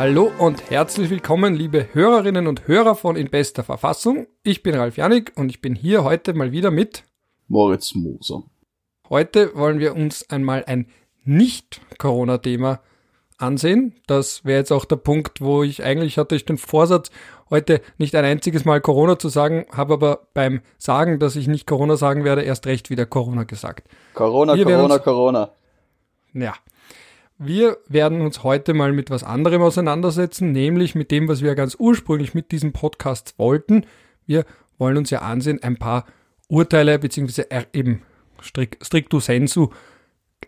Hallo und herzlich willkommen, liebe Hörerinnen und Hörer von In bester Verfassung. Ich bin Ralf Janik und ich bin hier heute mal wieder mit Moritz Moser. Heute wollen wir uns einmal ein Nicht-Corona-Thema ansehen. Das wäre jetzt auch der Punkt, wo ich eigentlich hatte ich den Vorsatz, heute nicht ein einziges Mal Corona zu sagen, habe aber beim Sagen, dass ich nicht Corona sagen werde, erst recht wieder Corona gesagt. Corona, wir Corona, Corona. Ja, wir werden uns heute mal mit was anderem auseinandersetzen, nämlich mit dem, was wir ganz ursprünglich mit diesem Podcast wollten. Wir wollen uns ja ansehen, ein paar Urteile beziehungsweise eben stricto sensu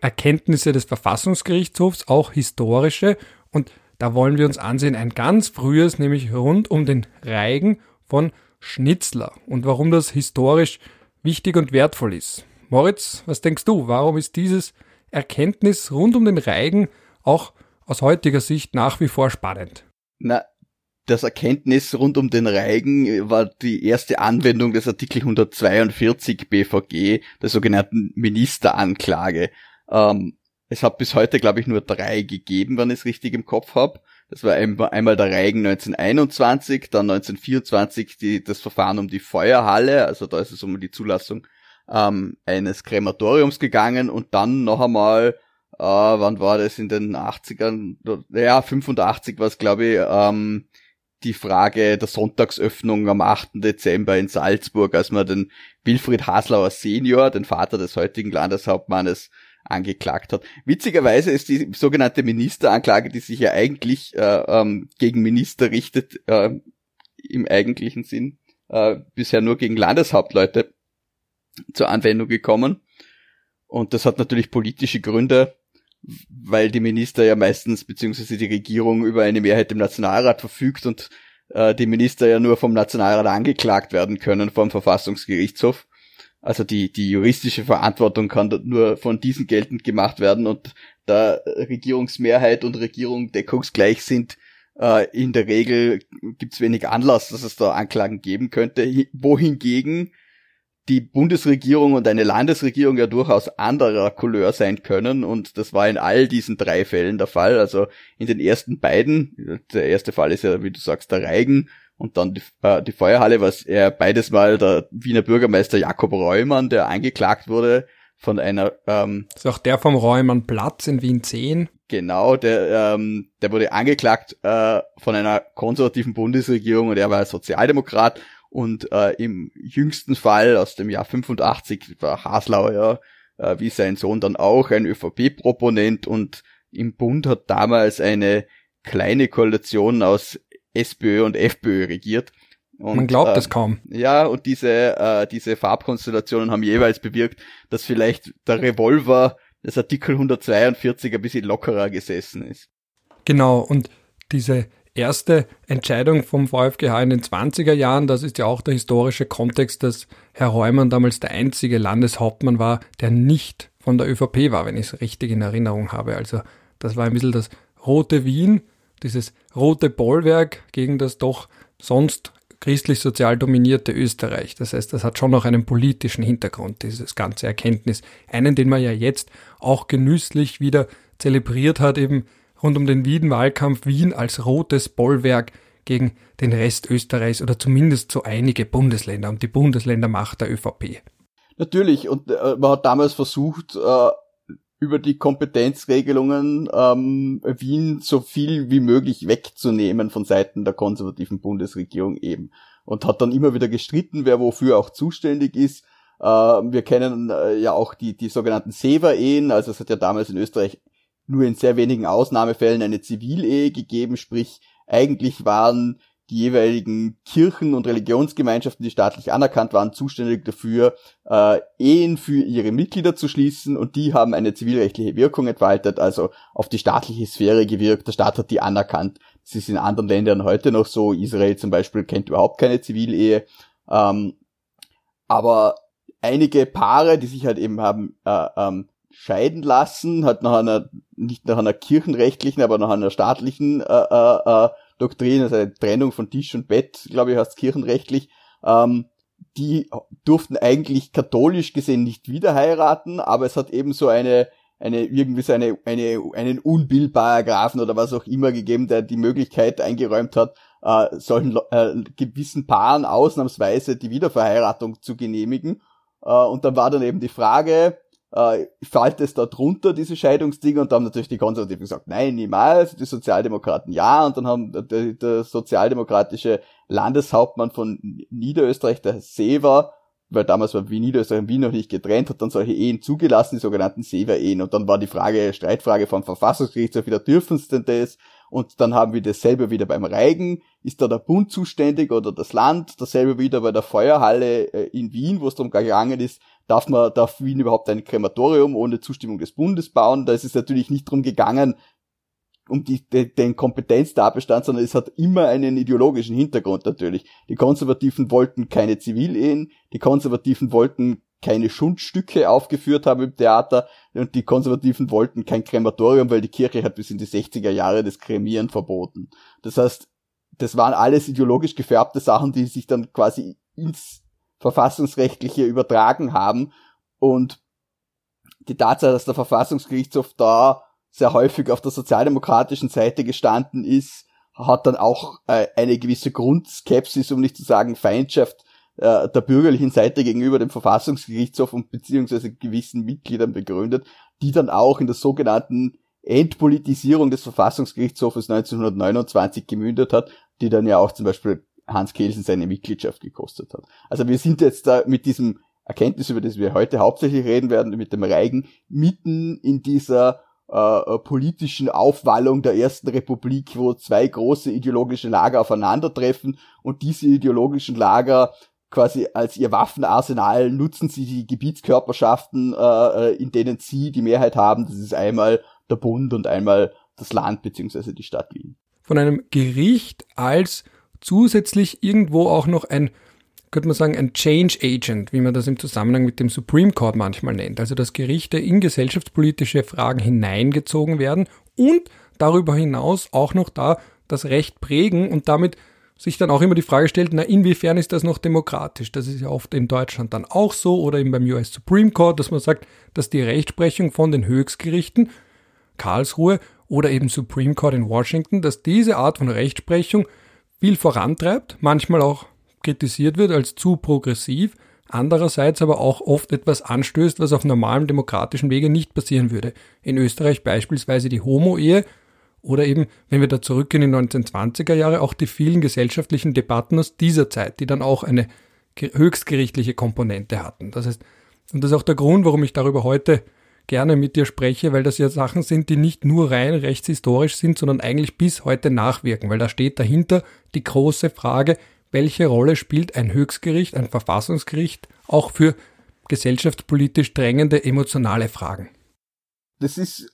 Erkenntnisse des Verfassungsgerichtshofs, auch historische. Und da wollen wir uns ansehen ein ganz frühes, nämlich rund um den Reigen von Schnitzler und warum das historisch wichtig und wertvoll ist. Moritz, was denkst du, warum ist dieses Erkenntnis rund um den Reigen auch aus heutiger Sicht nach wie vor spannend? Na, das Erkenntnis rund um den Reigen war die erste Anwendung des Artikel 142 BVG, der sogenannten Ministeranklage. Ähm, es hat bis heute, glaube ich, nur drei gegeben, wenn ich es richtig im Kopf habe. Das war einmal der Reigen 1921, dann 1924 die, das Verfahren um die Feuerhalle, also da ist es um die Zulassung ähm, eines Krematoriums gegangen und dann noch einmal, äh, wann war das in den 80ern, ja, 85 war es glaube ich, ähm, die Frage der Sonntagsöffnung am 8. Dezember in Salzburg, als man den Wilfried Haslauer Senior, den Vater des heutigen Landeshauptmannes, angeklagt hat. Witzigerweise ist die sogenannte Ministeranklage, die sich ja eigentlich äh, ähm, gegen Minister richtet, äh, im eigentlichen Sinn, äh, bisher nur gegen Landeshauptleute zur Anwendung gekommen. Und das hat natürlich politische Gründe, weil die Minister ja meistens, beziehungsweise die Regierung über eine Mehrheit im Nationalrat verfügt und äh, die Minister ja nur vom Nationalrat angeklagt werden können vom Verfassungsgerichtshof. Also die, die juristische Verantwortung kann nur von diesen geltend gemacht werden und da Regierungsmehrheit und Regierung deckungsgleich sind, äh, in der Regel gibt's wenig Anlass, dass es da Anklagen geben könnte. Wohingegen die Bundesregierung und eine Landesregierung ja durchaus anderer Couleur sein können und das war in all diesen drei Fällen der Fall. Also in den ersten beiden, der erste Fall ist ja, wie du sagst, der Reigen und dann die, äh, die Feuerhalle, was er beides mal der Wiener Bürgermeister Jakob Reumann, der angeklagt wurde von einer ähm, ist auch der vom Reumann Platz in Wien 10. Genau, der ähm, der wurde angeklagt äh, von einer konservativen Bundesregierung und er war Sozialdemokrat und äh, im jüngsten Fall aus dem Jahr 85 war Haslauer ja, äh, wie sein Sohn dann auch, ein ÖVP-Proponent und im Bund hat damals eine kleine Koalition aus SPÖ und FPÖ regiert. Und, Man glaubt äh, es kaum. Ja, und diese, äh, diese Farbkonstellationen haben jeweils bewirkt, dass vielleicht der Revolver des Artikel 142 ein bisschen lockerer gesessen ist. Genau, und diese erste Entscheidung vom VfGH in den 20er Jahren, das ist ja auch der historische Kontext, dass Herr Heumann damals der einzige Landeshauptmann war, der nicht von der ÖVP war, wenn ich es richtig in Erinnerung habe. Also das war ein bisschen das rote Wien, dieses rote Bollwerk gegen das doch sonst christlich-sozial dominierte Österreich. Das heißt, das hat schon noch einen politischen Hintergrund, dieses ganze Erkenntnis. Einen, den man ja jetzt auch genüsslich wieder zelebriert hat, eben rund um den Wien-Wahlkampf Wien als rotes Bollwerk gegen den Rest Österreichs oder zumindest so einige Bundesländer und die Bundesländermacht der ÖVP. Natürlich, und äh, man hat damals versucht, äh, über die Kompetenzregelungen ähm, Wien so viel wie möglich wegzunehmen von Seiten der konservativen Bundesregierung eben. Und hat dann immer wieder gestritten, wer wofür auch zuständig ist. Äh, wir kennen ja auch die, die sogenannten Seva-Ehen, also es hat ja damals in Österreich nur in sehr wenigen Ausnahmefällen eine Zivilehe gegeben, sprich eigentlich waren die jeweiligen Kirchen und Religionsgemeinschaften, die staatlich anerkannt waren, zuständig dafür, äh, Ehen für ihre Mitglieder zu schließen und die haben eine zivilrechtliche Wirkung entfaltet, also auf die staatliche Sphäre gewirkt. Der Staat hat die anerkannt. Das ist in anderen Ländern heute noch so. Israel zum Beispiel kennt überhaupt keine Zivilehe. Ähm, aber einige Paare, die sich halt eben haben äh, ähm, scheiden lassen, hat nach einer, nicht nach einer kirchenrechtlichen, aber nach einer staatlichen äh, äh, äh Doktrin, also eine Trennung von Tisch und Bett, glaube ich, heißt kirchenrechtlich, ähm, die durften eigentlich katholisch gesehen nicht wieder heiraten, aber es hat eben so eine, eine irgendwie so eine, eine, einen Unbillparagraphen oder was auch immer gegeben, der die Möglichkeit eingeräumt hat, äh, solchen äh, gewissen Paaren ausnahmsweise die Wiederverheiratung zu genehmigen. Äh, und dann war dann eben die Frage, äh, fällt es da drunter, diese Scheidungsdinge? Und da haben natürlich die Konservativen gesagt, nein, niemals, die Sozialdemokraten ja. Und dann haben der, der sozialdemokratische Landeshauptmann von Niederösterreich, der Sever, weil damals war Wien Niederösterreich und Wien noch nicht getrennt, hat dann solche Ehen zugelassen, die sogenannten Sever-Ehen. Und dann war die Frage, Streitfrage vom Verfassungsgerichtshof, wieder dürfen sie denn das? Und dann haben wir dasselbe wieder beim Reigen. Ist da der Bund zuständig oder das Land? Dasselbe wieder bei der Feuerhalle äh, in Wien, wo es darum gegangen ist, darf man, darf Wien überhaupt ein Krematorium ohne Zustimmung des Bundes bauen? Da ist es natürlich nicht darum gegangen, um die, den, den Kompetenztatbestand, sondern es hat immer einen ideologischen Hintergrund natürlich. Die Konservativen wollten keine Zivilehen, die Konservativen wollten keine Schundstücke aufgeführt haben im Theater und die Konservativen wollten kein Krematorium, weil die Kirche hat bis in die 60er Jahre das Kremieren verboten. Das heißt, das waren alles ideologisch gefärbte Sachen, die sich dann quasi ins Verfassungsrechtliche übertragen haben. Und die Tatsache, dass der Verfassungsgerichtshof da sehr häufig auf der sozialdemokratischen Seite gestanden ist, hat dann auch äh, eine gewisse Grundskepsis, um nicht zu sagen Feindschaft äh, der bürgerlichen Seite gegenüber dem Verfassungsgerichtshof und beziehungsweise gewissen Mitgliedern begründet, die dann auch in der sogenannten Entpolitisierung des Verfassungsgerichtshofes 1929 gemündet hat, die dann ja auch zum Beispiel Hans Kelsen seine Mitgliedschaft gekostet hat. Also wir sind jetzt da mit diesem Erkenntnis, über das wir heute hauptsächlich reden werden, mit dem Reigen, mitten in dieser äh, politischen Aufwallung der ersten Republik, wo zwei große ideologische Lager aufeinandertreffen und diese ideologischen Lager quasi als ihr Waffenarsenal nutzen sie die Gebietskörperschaften, äh, äh, in denen sie die Mehrheit haben. Das ist einmal der Bund und einmal das Land beziehungsweise die Stadt Wien. Von einem Gericht als zusätzlich irgendwo auch noch ein, könnte man sagen, ein Change Agent, wie man das im Zusammenhang mit dem Supreme Court manchmal nennt. Also dass Gerichte in gesellschaftspolitische Fragen hineingezogen werden und darüber hinaus auch noch da das Recht prägen und damit sich dann auch immer die Frage stellt, na, inwiefern ist das noch demokratisch? Das ist ja oft in Deutschland dann auch so oder eben beim US Supreme Court, dass man sagt, dass die Rechtsprechung von den Höchstgerichten, Karlsruhe oder eben Supreme Court in Washington, dass diese Art von Rechtsprechung viel vorantreibt, manchmal auch kritisiert wird als zu progressiv, andererseits aber auch oft etwas anstößt, was auf normalem demokratischen Wege nicht passieren würde. In Österreich beispielsweise die Homo-Ehe, oder eben, wenn wir da zurückgehen in die 1920er Jahre, auch die vielen gesellschaftlichen Debatten aus dieser Zeit, die dann auch eine höchstgerichtliche Komponente hatten. Das heißt, und das ist auch der Grund, warum ich darüber heute gerne mit dir spreche, weil das ja Sachen sind, die nicht nur rein rechtshistorisch sind, sondern eigentlich bis heute nachwirken, weil da steht dahinter die große Frage, welche Rolle spielt ein Höchstgericht, ein Verfassungsgericht auch für gesellschaftspolitisch drängende emotionale Fragen. Das ist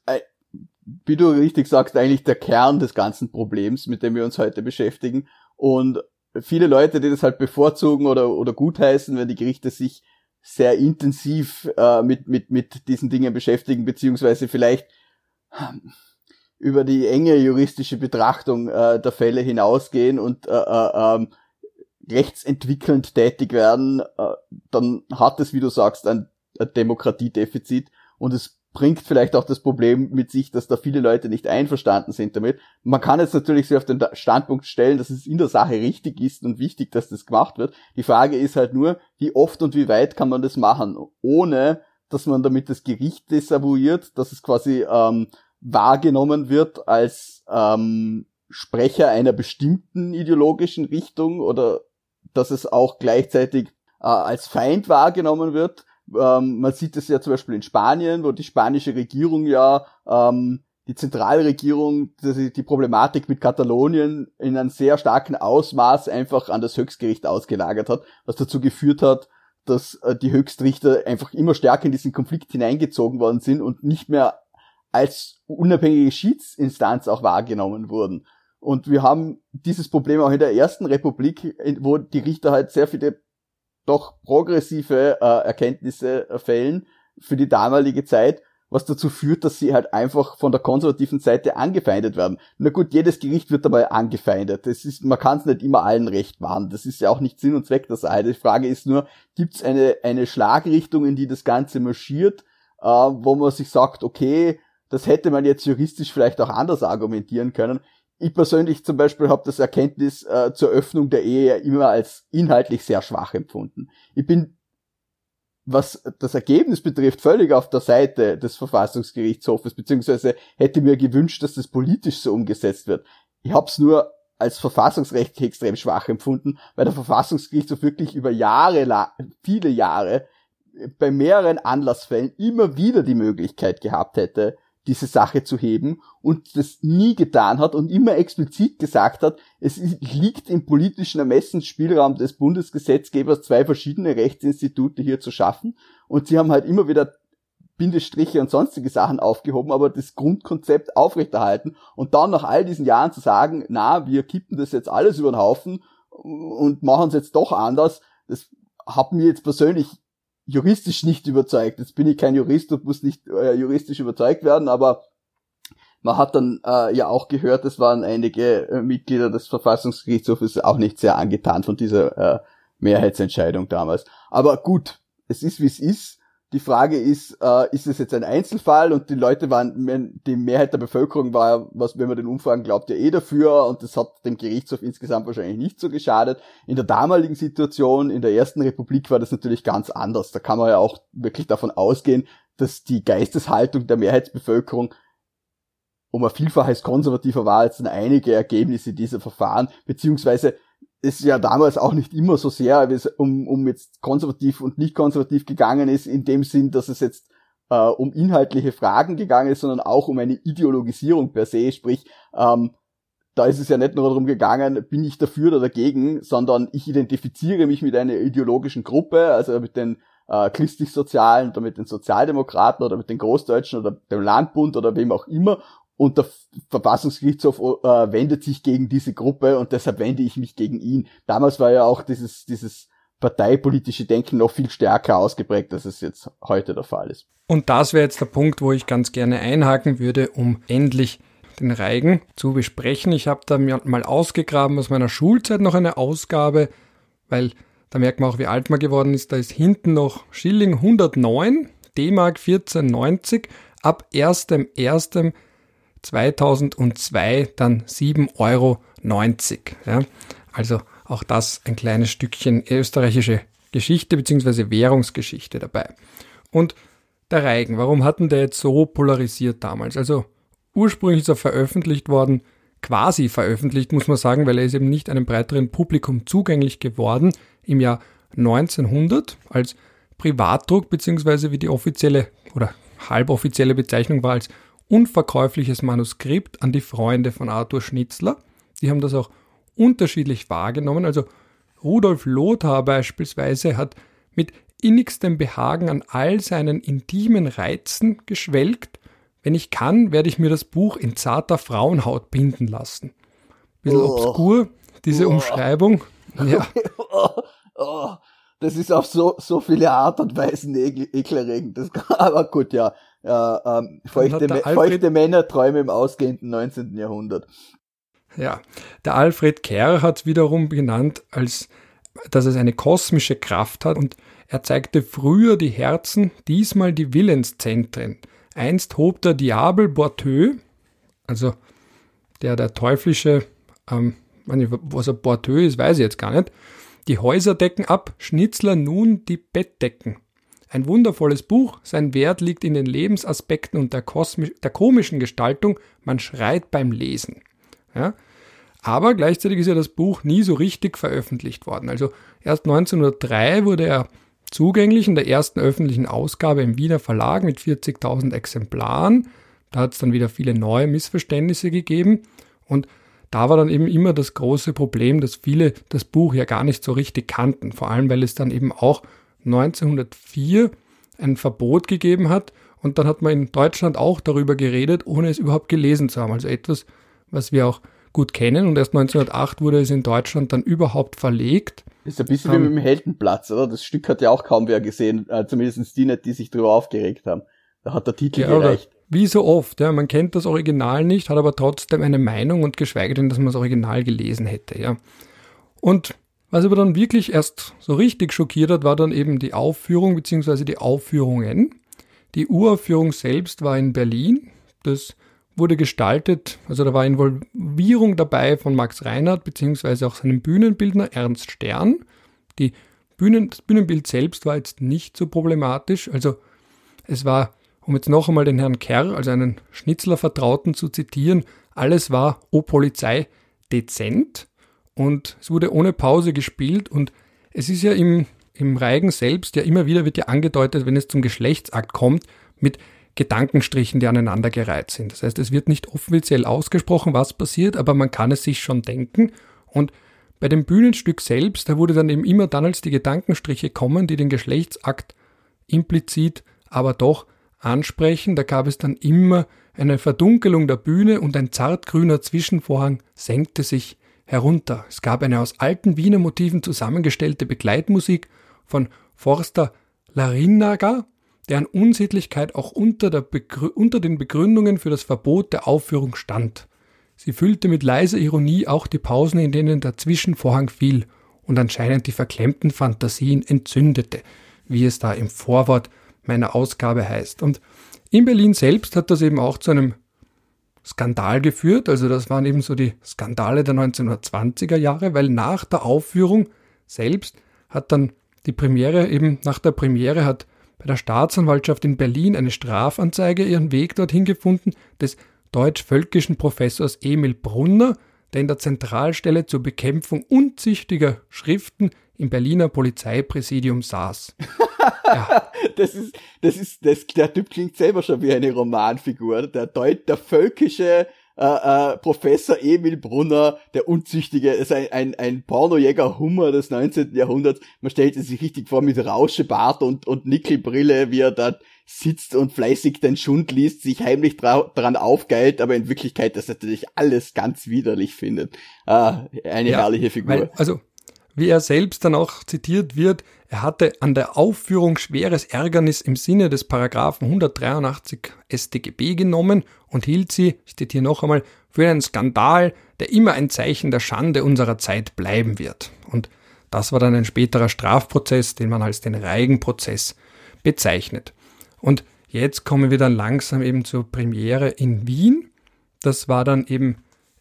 wie du richtig sagst, eigentlich der Kern des ganzen Problems, mit dem wir uns heute beschäftigen. Und viele Leute, die das halt bevorzugen oder, oder gutheißen, wenn die Gerichte sich sehr intensiv äh, mit, mit, mit diesen Dingen beschäftigen, beziehungsweise vielleicht ähm, über die enge juristische Betrachtung äh, der Fälle hinausgehen und äh, äh, ähm, rechtsentwickelnd tätig werden, äh, dann hat es, wie du sagst, ein, ein Demokratiedefizit und es bringt vielleicht auch das Problem mit sich, dass da viele Leute nicht einverstanden sind damit. Man kann jetzt natürlich sich auf den Standpunkt stellen, dass es in der Sache richtig ist und wichtig, dass das gemacht wird. Die Frage ist halt nur, wie oft und wie weit kann man das machen, ohne dass man damit das Gericht desavouiert, dass es quasi ähm, wahrgenommen wird als ähm, Sprecher einer bestimmten ideologischen Richtung oder dass es auch gleichzeitig äh, als Feind wahrgenommen wird ähm, man sieht es ja zum Beispiel in Spanien, wo die spanische Regierung ja ähm, die Zentralregierung die, die Problematik mit Katalonien in einem sehr starken Ausmaß einfach an das Höchstgericht ausgelagert hat, was dazu geführt hat, dass äh, die Höchstrichter einfach immer stärker in diesen Konflikt hineingezogen worden sind und nicht mehr als unabhängige Schiedsinstanz auch wahrgenommen wurden. Und wir haben dieses Problem auch in der ersten Republik, wo die Richter halt sehr viele doch progressive äh, Erkenntnisse äh, fällen für die damalige Zeit, was dazu führt, dass sie halt einfach von der konservativen Seite angefeindet werden. Na gut, jedes Gericht wird dabei angefeindet. Das ist, man kann es nicht immer allen recht machen. Das ist ja auch nicht Sinn und Zweck der Seite. Die Frage ist nur, gibt es eine, eine Schlagrichtung, in die das Ganze marschiert? äh, wo man sich sagt, okay, das hätte man jetzt juristisch vielleicht auch anders argumentieren können. Ich persönlich zum Beispiel habe das Erkenntnis äh, zur Öffnung der Ehe immer als inhaltlich sehr schwach empfunden. Ich bin, was das Ergebnis betrifft, völlig auf der Seite des Verfassungsgerichtshofes, beziehungsweise hätte mir gewünscht, dass das politisch so umgesetzt wird. Ich habe es nur als verfassungsrechtlich extrem schwach empfunden, weil der Verfassungsgerichtshof wirklich über Jahre, viele Jahre, bei mehreren Anlassfällen immer wieder die Möglichkeit gehabt hätte, diese Sache zu heben und das nie getan hat und immer explizit gesagt hat, es liegt im politischen Ermessensspielraum des Bundesgesetzgebers, zwei verschiedene Rechtsinstitute hier zu schaffen. Und sie haben halt immer wieder Bindestriche und sonstige Sachen aufgehoben, aber das Grundkonzept aufrechterhalten und dann nach all diesen Jahren zu sagen, na, wir kippen das jetzt alles über den Haufen und machen es jetzt doch anders, das hat mir jetzt persönlich juristisch nicht überzeugt. Jetzt bin ich kein Jurist und muss nicht äh, juristisch überzeugt werden, aber man hat dann äh, ja auch gehört, es waren einige äh, Mitglieder des Verfassungsgerichtshofes auch nicht sehr angetan von dieser äh, Mehrheitsentscheidung damals. Aber gut, es ist wie es ist. Die Frage ist, äh, ist es jetzt ein Einzelfall und die Leute waren, die Mehrheit der Bevölkerung war, was, wenn man den Umfragen glaubt, ja eh dafür und das hat dem Gerichtshof insgesamt wahrscheinlich nicht so geschadet. In der damaligen Situation, in der ersten Republik war das natürlich ganz anders. Da kann man ja auch wirklich davon ausgehen, dass die Geisteshaltung der Mehrheitsbevölkerung um ein Vielfaches konservativer war als einige Ergebnisse dieser Verfahren, beziehungsweise es ja damals auch nicht immer so sehr um, um jetzt konservativ und nicht konservativ gegangen ist, in dem Sinn, dass es jetzt äh, um inhaltliche Fragen gegangen ist, sondern auch um eine Ideologisierung per se, sprich, ähm, da ist es ja nicht nur darum gegangen, bin ich dafür oder dagegen, sondern ich identifiziere mich mit einer ideologischen Gruppe, also mit den äh, christlich-sozialen oder mit den Sozialdemokraten oder mit den Großdeutschen oder dem Landbund oder wem auch immer und der Verfassungsgerichtshof äh, wendet sich gegen diese Gruppe und deshalb wende ich mich gegen ihn. Damals war ja auch dieses, dieses parteipolitische Denken noch viel stärker ausgeprägt, als es jetzt heute der Fall ist. Und das wäre jetzt der Punkt, wo ich ganz gerne einhaken würde, um endlich den Reigen zu besprechen. Ich habe da mal ausgegraben aus meiner Schulzeit noch eine Ausgabe, weil da merkt man auch, wie alt man geworden ist. Da ist hinten noch Schilling 109, D-Mark 1490, ab 1.1. 2002 dann 7,90 Euro. Ja. Also auch das ein kleines Stückchen österreichische Geschichte bzw. Währungsgeschichte dabei. Und der Reigen, warum hatten der jetzt so polarisiert damals? Also ursprünglich ist er veröffentlicht worden, quasi veröffentlicht, muss man sagen, weil er ist eben nicht einem breiteren Publikum zugänglich geworden im Jahr 1900 als Privatdruck bzw. wie die offizielle oder halboffizielle Bezeichnung war als unverkäufliches Manuskript an die Freunde von Arthur Schnitzler. Die haben das auch unterschiedlich wahrgenommen. Also Rudolf Lothar beispielsweise hat mit innigstem Behagen an all seinen intimen Reizen geschwelgt. Wenn ich kann, werde ich mir das Buch in zarter Frauenhaut binden lassen. Bisschen oh. obskur, diese oh. Umschreibung. Ja. Oh. oh. Das ist auf so, so viele Art und Weisen ekelerregend. Das, aber gut, ja. Ja ähm, feuchte, feuchte Männer träumen im ausgehenden 19. Jahrhundert. Ja, der Alfred Kerr hat wiederum genannt, als dass es eine kosmische Kraft hat und er zeigte früher die Herzen, diesmal die Willenszentren. Einst hob der Diabel Borteux, also der der teuflische, ähm, was er Borteux ist, weiß ich jetzt gar nicht, die Häuserdecken ab, Schnitzler nun die Bettdecken. Ein wundervolles Buch, sein Wert liegt in den Lebensaspekten und der, der komischen Gestaltung, man schreit beim Lesen. Ja? Aber gleichzeitig ist ja das Buch nie so richtig veröffentlicht worden. Also erst 1903 wurde er zugänglich in der ersten öffentlichen Ausgabe im Wiener Verlag mit 40.000 Exemplaren. Da hat es dann wieder viele neue Missverständnisse gegeben und da war dann eben immer das große Problem, dass viele das Buch ja gar nicht so richtig kannten, vor allem weil es dann eben auch 1904 ein Verbot gegeben hat und dann hat man in Deutschland auch darüber geredet, ohne es überhaupt gelesen zu haben. Also etwas, was wir auch gut kennen und erst 1908 wurde es in Deutschland dann überhaupt verlegt. Ist ein bisschen ähm, wie mit dem Heldenplatz, oder? Das Stück hat ja auch kaum wer gesehen, äh, zumindest die nicht, die sich darüber aufgeregt haben. Da hat der Titel ja, gereicht. Wie so oft, ja, man kennt das Original nicht, hat aber trotzdem eine Meinung und geschweige denn, dass man das Original gelesen hätte, ja. Und was aber dann wirklich erst so richtig schockiert hat, war dann eben die Aufführung bzw. die Aufführungen. Die Uraufführung selbst war in Berlin. Das wurde gestaltet, also da war Involvierung dabei von Max Reinhardt beziehungsweise auch seinem Bühnenbildner Ernst Stern. Die Bühnen, das Bühnenbild selbst war jetzt nicht so problematisch, also es war, um jetzt noch einmal den Herrn Kerr, also einen Schnitzler-Vertrauten zu zitieren, alles war, o Polizei, dezent und es wurde ohne Pause gespielt und es ist ja im, im Reigen selbst ja immer wieder wird ja angedeutet, wenn es zum Geschlechtsakt kommt, mit Gedankenstrichen, die aneinandergereiht sind. Das heißt, es wird nicht offiziell ausgesprochen, was passiert, aber man kann es sich schon denken. Und bei dem Bühnenstück selbst, da wurde dann eben immer dann, als die Gedankenstriche kommen, die den Geschlechtsakt implizit, aber doch ansprechen, da gab es dann immer eine Verdunkelung der Bühne und ein zartgrüner Zwischenvorhang senkte sich herunter. Es gab eine aus alten Wiener Motiven zusammengestellte Begleitmusik von Forster Larinaga, deren Unsittlichkeit auch unter, unter, den Begründungen für das Verbot der Aufführung stand. Sie füllte mit leiser Ironie auch die Pausen, in denen der Zwischenvorhang fiel und anscheinend die verklemmten Fantasien entzündete, wie es da im Vorwort meiner Ausgabe heißt. Und in Berlin selbst hat das eben auch zu einem Skandal geführt. Also das waren eben so die Skandale der 1920er Jahre, weil nach der Aufführung selbst hat dann die Premiere eben nach der Premiere hat bei der Staatsanwaltschaft in Berlin eine Strafanzeige ihren Weg dorthin gefunden des deutsch-völkischen Professors Emil Brunner, der in der Zentralstelle zur Bekämpfung unzüchtiger Schriften im Berliner Polizeipräsidium saß. ja. Das ist, das ist, das, der Typ klingt selber schon wie eine Romanfigur. Der Deut, der völkische äh, äh, Professor Emil Brunner, der Unzüchtige, ist ein, ein, ein Pornojäger Hummer des 19. Jahrhunderts. Man stellt es sich richtig vor mit Rauschebart und, und Nickelbrille, wie er da sitzt und fleißig den Schund liest, sich heimlich dran aufgeilt, aber in Wirklichkeit das natürlich alles ganz widerlich findet. Ah, eine ja, herrliche Figur. Weil, also, wie er selbst dann auch zitiert wird, er hatte an der Aufführung schweres Ärgernis im Sinne des Paragraphen 183 StGB genommen und hielt sie, ich zitiere noch einmal, für einen Skandal, der immer ein Zeichen der Schande unserer Zeit bleiben wird. Und das war dann ein späterer Strafprozess, den man als den Reigenprozess bezeichnet. Und jetzt kommen wir dann langsam eben zur Premiere in Wien. Das war dann eben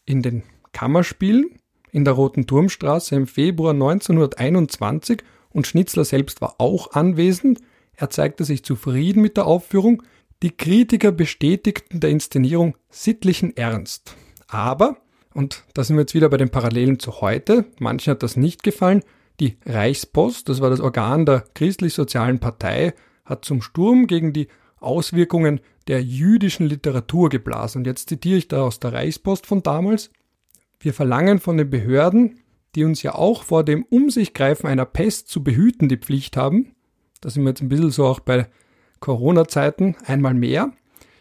in den Kammerspielen in der Roten Turmstraße im Februar 1921 und Schnitzler selbst war auch anwesend. Er zeigte sich zufrieden mit der Aufführung. Die Kritiker bestätigten der Inszenierung sittlichen Ernst. Aber, und da sind wir jetzt wieder bei den Parallelen zu heute, manchen hat das nicht gefallen, die Reichspost, das war das Organ der christlich-sozialen Partei, hat zum Sturm gegen die Auswirkungen der jüdischen Literatur geblasen. Und jetzt zitiere ich da aus der Reichspost von damals. Wir verlangen von den Behörden, die uns ja auch vor dem Um sich greifen einer Pest zu behüten die Pflicht haben. Da sind wir jetzt ein bisschen so auch bei Corona-Zeiten einmal mehr.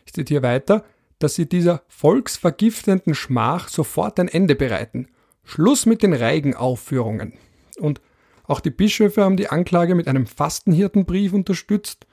Ich zitiere weiter, dass sie dieser volksvergiftenden Schmach sofort ein Ende bereiten. Schluss mit den Reigenaufführungen. Und auch die Bischöfe haben die Anklage mit einem Fastenhirtenbrief unterstützt.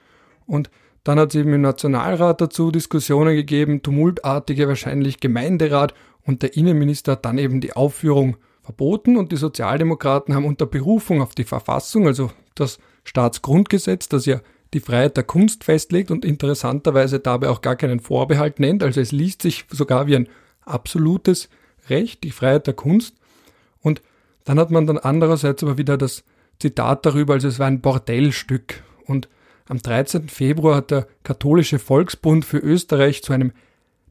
Und dann hat es eben im Nationalrat dazu Diskussionen gegeben, tumultartige wahrscheinlich Gemeinderat und der Innenminister hat dann eben die Aufführung verboten und die Sozialdemokraten haben unter Berufung auf die Verfassung, also das Staatsgrundgesetz, das ja die Freiheit der Kunst festlegt und interessanterweise dabei auch gar keinen Vorbehalt nennt, also es liest sich sogar wie ein absolutes Recht, die Freiheit der Kunst. Und dann hat man dann andererseits aber wieder das Zitat darüber, also es war ein Bordellstück. Und am 13. Februar hat der Katholische Volksbund für Österreich zu einem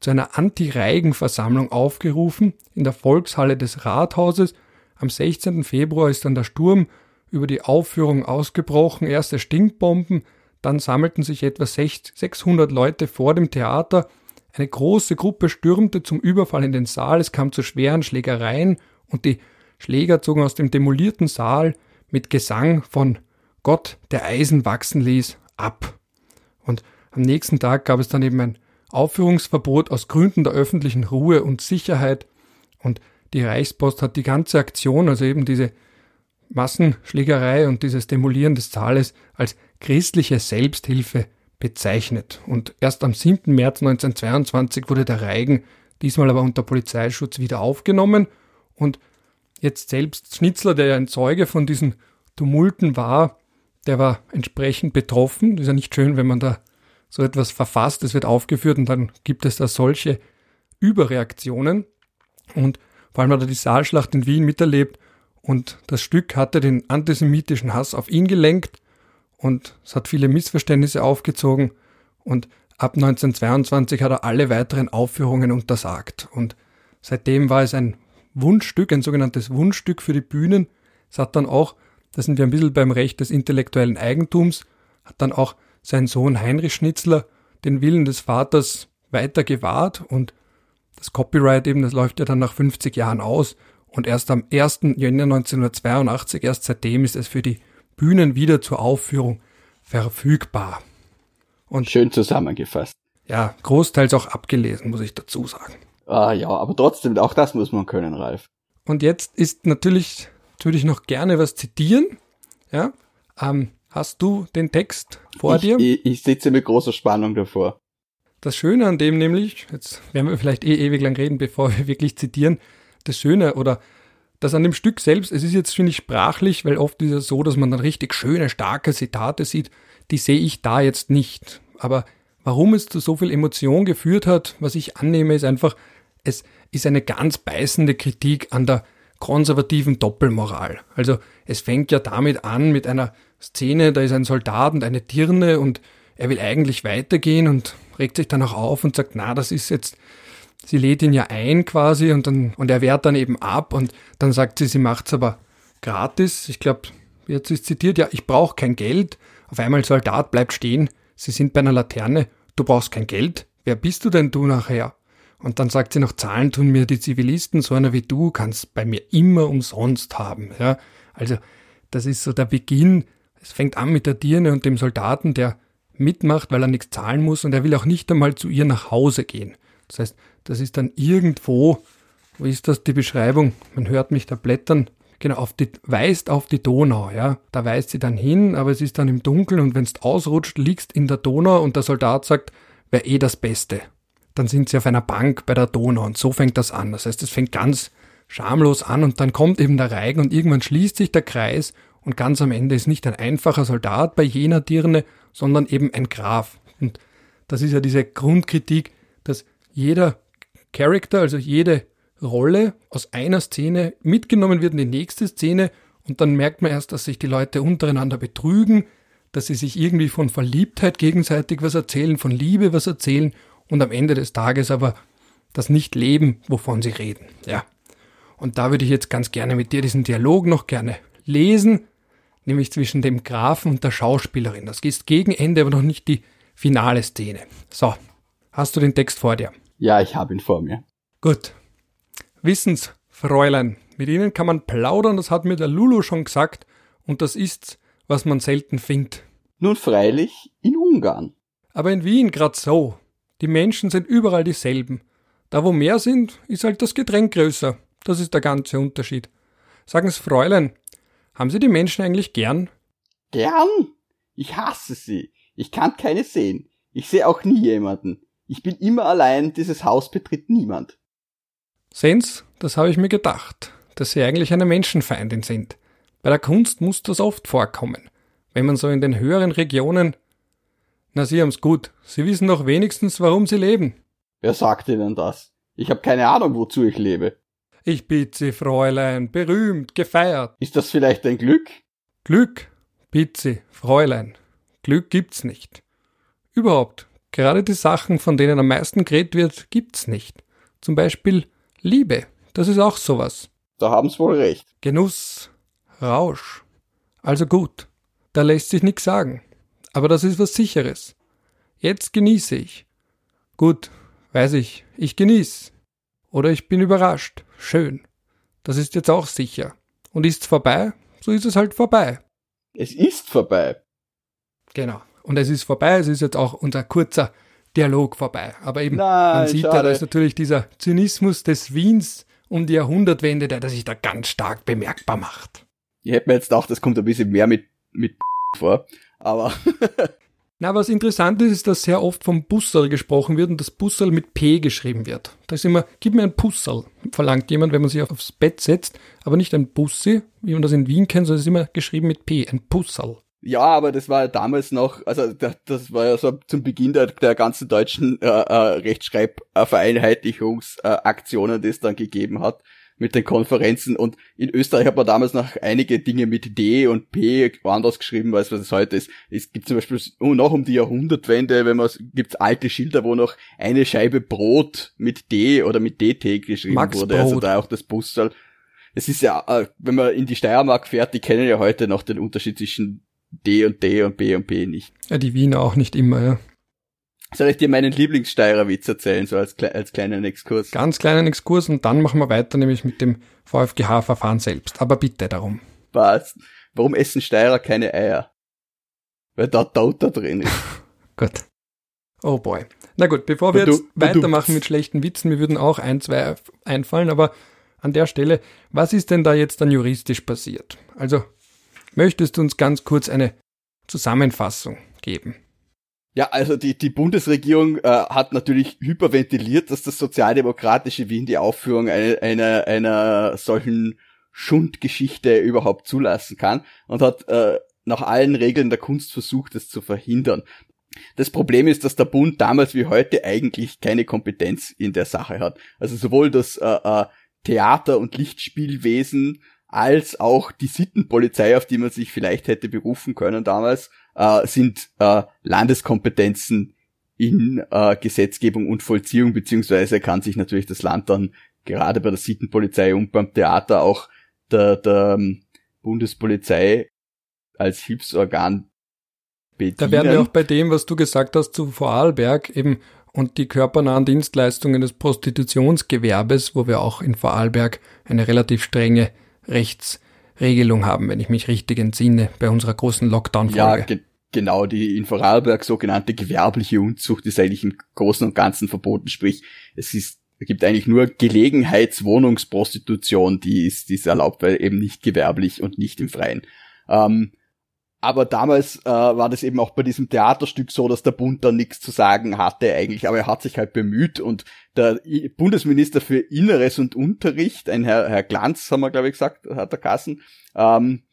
zu einer Anti-Reigen-Versammlung aufgerufen in der Volkshalle des Rathauses. Am 16. Februar ist dann der Sturm über die Aufführung ausgebrochen, erste Stinkbomben, dann sammelten sich etwa 600 Leute vor dem Theater. Eine große Gruppe stürmte zum Überfall in den Saal, es kam zu schweren Schlägereien und die Schläger zogen aus dem demolierten Saal mit Gesang von Gott, der Eisen wachsen ließ, ab. Und am nächsten Tag gab es dann eben ein Aufführungsverbot aus Gründen der öffentlichen Ruhe und Sicherheit. Und die Reichspost hat die ganze Aktion, also eben diese Massenschlägerei und dieses Demolieren des Saales als christliche Selbsthilfe bezeichnet. Und erst am 7. März 1922 wurde der Reigen, diesmal aber unter Polizeischutz, wieder aufgenommen. Und jetzt selbst Schnitzler, der ja ein Zeuge von diesen Tumulten war, der war entsprechend betroffen. Das ist ja nicht schön, wenn man da so etwas verfasst, es wird aufgeführt und dann gibt es da solche Überreaktionen. Und vor allem hat er die Saalschlacht in Wien miterlebt und das Stück hatte den antisemitischen Hass auf ihn gelenkt und es hat viele Missverständnisse aufgezogen und ab 1922 hat er alle weiteren Aufführungen untersagt und seitdem war es ein Wunschstück, ein sogenanntes Wunschstück für die Bühnen. Es hat dann auch, da sind wir ein bisschen beim Recht des intellektuellen Eigentums, hat dann auch sein Sohn Heinrich Schnitzler den Willen des Vaters weiter gewahrt und das Copyright eben, das läuft ja dann nach 50 Jahren aus und erst am 1. Jänner 1982, erst seitdem ist es für die Bühnen wieder zur Aufführung verfügbar. Und Schön zusammengefasst. Ja, großteils auch abgelesen, muss ich dazu sagen. Ah ja, aber trotzdem, auch das muss man können, Ralf. Und jetzt ist natürlich, würde ich noch gerne was zitieren. Ja, ähm, hast du den Text vor ich, dir? Ich, ich sitze mit großer Spannung davor. Das Schöne an dem nämlich, jetzt werden wir vielleicht eh ewig lang reden, bevor wir wirklich zitieren, das Schöne oder das an dem Stück selbst, es ist jetzt, finde ich, sprachlich, weil oft ist es so, dass man dann richtig schöne, starke Zitate sieht, die sehe ich da jetzt nicht. Aber warum es zu so viel Emotion geführt hat, was ich annehme, ist einfach, es ist eine ganz beißende Kritik an der konservativen Doppelmoral. Also es fängt ja damit an mit einer Szene, da ist ein Soldat und eine Dirne und er will eigentlich weitergehen und regt sich dann auch auf und sagt, na, das ist jetzt, sie lädt ihn ja ein quasi und dann, und er wehrt dann eben ab und dann sagt sie, sie macht's aber gratis. Ich glaube, jetzt ist zitiert, ja, ich brauche kein Geld. Auf einmal Soldat bleibt stehen, sie sind bei einer Laterne, du brauchst kein Geld. Wer bist du denn du nachher? Und dann sagt sie noch, Zahlen tun mir die Zivilisten, so einer wie du kannst bei mir immer umsonst haben. Ja, also das ist so der Beginn. Es fängt an mit der Dirne und dem Soldaten, der mitmacht, weil er nichts zahlen muss und er will auch nicht einmal zu ihr nach Hause gehen. Das heißt, das ist dann irgendwo, wo ist das die Beschreibung? Man hört mich da blättern. Genau, auf die, weist auf die Donau, ja. Da weist sie dann hin, aber es ist dann im Dunkeln und wenn es ausrutscht, liegst in der Donau und der Soldat sagt, wäre eh das Beste. Dann sind sie auf einer Bank bei der Donau und so fängt das an. Das heißt, es fängt ganz schamlos an und dann kommt eben der Reigen und irgendwann schließt sich der Kreis und ganz am Ende ist nicht ein einfacher Soldat bei jener Dirne, sondern eben ein Graf. Und das ist ja diese Grundkritik, dass jeder Charakter, also jede Rolle aus einer Szene mitgenommen wird in die nächste Szene und dann merkt man erst, dass sich die Leute untereinander betrügen, dass sie sich irgendwie von Verliebtheit gegenseitig was erzählen, von Liebe was erzählen und am Ende des Tages aber das nicht leben, wovon sie reden. Ja. Und da würde ich jetzt ganz gerne mit dir diesen Dialog noch gerne lesen nämlich zwischen dem Grafen und der Schauspielerin. Das ist gegen Ende, aber noch nicht die finale Szene. So, hast du den Text vor dir? Ja, ich habe ihn vor mir. Gut. Wissensfräulein, mit ihnen kann man plaudern, das hat mir der Lulu schon gesagt, und das ist's, was man selten findet. Nun freilich in Ungarn. Aber in Wien grad so. Die Menschen sind überall dieselben. Da wo mehr sind, ist halt das Getränk größer. Das ist der ganze Unterschied. Sagen's Fräulein, haben Sie die Menschen eigentlich gern? Gern? Ich hasse sie. Ich kann keine sehen. Ich sehe auch nie jemanden. Ich bin immer allein, dieses Haus betritt niemand. Sehen's, das habe ich mir gedacht, dass Sie eigentlich eine Menschenfeindin sind. Bei der Kunst muss das oft vorkommen. Wenn man so in den höheren Regionen. Na, Sie haben's gut. Sie wissen doch wenigstens, warum Sie leben. Wer sagt Ihnen das? Ich habe keine Ahnung, wozu ich lebe. Ich bitte Sie, Fräulein, berühmt, gefeiert. Ist das vielleicht ein Glück? Glück, bitte Sie, Fräulein. Glück gibt's nicht. Überhaupt, gerade die Sachen, von denen am meisten geredet wird, gibt's nicht. Zum Beispiel Liebe, das ist auch sowas. Da haben's wohl recht. Genuss, Rausch. Also gut, da lässt sich nix sagen. Aber das ist was Sicheres. Jetzt genieße ich. Gut, weiß ich, ich genieße. Oder ich bin überrascht. Schön. Das ist jetzt auch sicher. Und ist's vorbei, so ist es halt vorbei. Es ist vorbei. Genau. Und es ist vorbei, es ist jetzt auch unser kurzer Dialog vorbei. Aber eben, Nein, man sieht schade. da, da ist natürlich dieser Zynismus des Wiens um die Jahrhundertwende, der, der sich da ganz stark bemerkbar macht. Ich hätte mir jetzt gedacht, das kommt ein bisschen mehr mit, mit vor. Aber Na, was interessant ist, ist, dass sehr oft vom Bussel gesprochen wird und das Bussel mit P geschrieben wird. Da ist immer, gib mir ein Pussel, verlangt jemand, wenn man sich aufs Bett setzt, aber nicht ein Bussi, wie man das in Wien kennt, sondern es ist immer geschrieben mit P, ein Pussel. Ja, aber das war ja damals noch, also das war ja so zum Beginn der, der ganzen deutschen äh, äh, Rechtschreibvereinheitlichungsaktionen, die es dann gegeben hat mit den Konferenzen. Und in Österreich hat man damals noch einige Dinge mit D und P anders geschrieben, als was es heute ist. Es gibt zum Beispiel noch um die Jahrhundertwende, wenn man gibt's alte Schilder, wo noch eine Scheibe Brot mit D oder mit DT geschrieben Max wurde. Also Brot. Also da auch das Bustal. Es ist ja, äh, wenn man in die Steiermark fährt, die kennen ja heute noch den Unterschied zwischen D und D und B und B nicht. Ja, die Wiener auch nicht immer, ja. Soll ich dir meinen Lieblingssteirer-Witz erzählen, so als, als kleinen Exkurs? Ganz kleinen Exkurs und dann machen wir weiter, nämlich mit dem VfGH-Verfahren selbst. Aber bitte darum. Was? Warum essen Steirer keine Eier? Weil da Dauter drin ist. gut. Oh boy. Na gut, bevor wir jetzt weitermachen mit schlechten Witzen, mir würden auch ein, zwei einfallen, aber an der Stelle, was ist denn da jetzt dann juristisch passiert? Also, möchtest du uns ganz kurz eine Zusammenfassung geben? Ja, also die, die Bundesregierung äh, hat natürlich hyperventiliert, dass das sozialdemokratische Wien die Aufführung einer, einer, einer solchen Schundgeschichte überhaupt zulassen kann und hat äh, nach allen Regeln der Kunst versucht, es zu verhindern. Das Problem ist, dass der Bund damals wie heute eigentlich keine Kompetenz in der Sache hat. Also sowohl das äh, äh, Theater- und Lichtspielwesen als auch die Sittenpolizei, auf die man sich vielleicht hätte berufen können damals, äh, sind äh, Landeskompetenzen in äh, Gesetzgebung und Vollziehung, beziehungsweise kann sich natürlich das Land dann gerade bei der Sittenpolizei und beim Theater auch der, der ähm, Bundespolizei als Hilfsorgan bedienen. Da werden wir auch bei dem, was du gesagt hast zu Vorarlberg, eben und die körpernahen Dienstleistungen des Prostitutionsgewerbes, wo wir auch in Vorarlberg eine relativ strenge Rechtsregelung haben, wenn ich mich richtig entsinne, bei unserer großen Lockdown-Folge. Ja, ge genau, die in Vorarlberg sogenannte gewerbliche Unzucht ist eigentlich im Großen und Ganzen verboten, sprich, es ist es gibt eigentlich nur Gelegenheitswohnungsprostitution, die ist, die ist erlaubt, weil eben nicht gewerblich und nicht im Freien. Ähm, aber damals äh, war das eben auch bei diesem Theaterstück so, dass der Bund da nichts zu sagen hatte eigentlich, aber er hat sich halt bemüht und der Bundesminister für Inneres und Unterricht, ein Herr, Herr Glanz, haben wir glaube ich gesagt, hat der Kassen, ähm,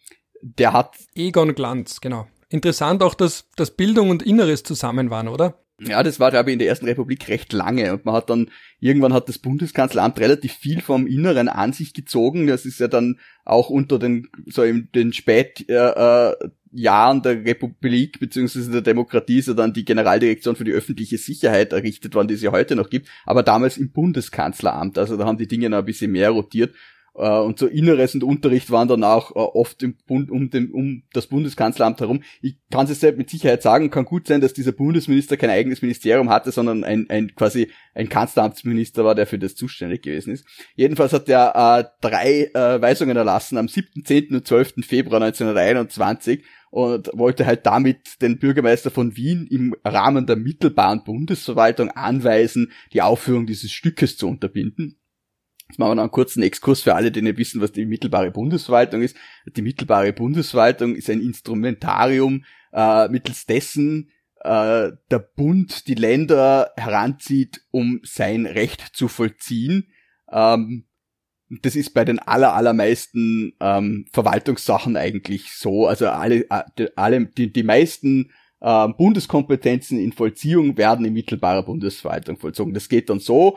der hat... Egon Glanz, genau. Interessant auch, dass, dass Bildung und Inneres zusammen waren, oder? Ja, das war, glaube ich, in der Ersten Republik recht lange und man hat dann, irgendwann hat das Bundeskanzleramt relativ viel vom Inneren an sich gezogen. Das ist ja dann auch unter den, so in den Spät, äh, äh der Republik beziehungsweise der Demokratie ist ja dann die Generaldirektion für die öffentliche Sicherheit errichtet worden, die es ja heute noch gibt, aber damals im Bundeskanzleramt. Also da haben die Dinge noch ein bisschen mehr rotiert. Äh, und so Inneres und Unterricht waren dann auch äh, oft im Bund, um, dem, um das Bundeskanzleramt herum. Ich kann es jetzt mit Sicherheit sagen, kann gut sein, dass dieser Bundesminister kein eigenes Ministerium hatte, sondern ein, ein quasi ein Kanzleramtsminister war, der für das zuständig gewesen ist. Jedenfalls hat er äh, drei äh, Weisungen erlassen am 7., 10. und 12. Februar 1921 und wollte halt damit den Bürgermeister von Wien im Rahmen der mittelbaren Bundesverwaltung anweisen, die Aufführung dieses Stückes zu unterbinden. Jetzt machen wir noch einen kurzen Exkurs für alle, die nicht wissen, was die mittelbare Bundesverwaltung ist. Die mittelbare Bundesverwaltung ist ein Instrumentarium, äh, mittels dessen äh, der Bund die Länder heranzieht, um sein Recht zu vollziehen. Ähm, das ist bei den aller, allermeisten ähm, Verwaltungssachen eigentlich so. Also alle, äh, alle die, die meisten äh, Bundeskompetenzen in Vollziehung werden in mittelbarer Bundesverwaltung vollzogen. Das geht dann so,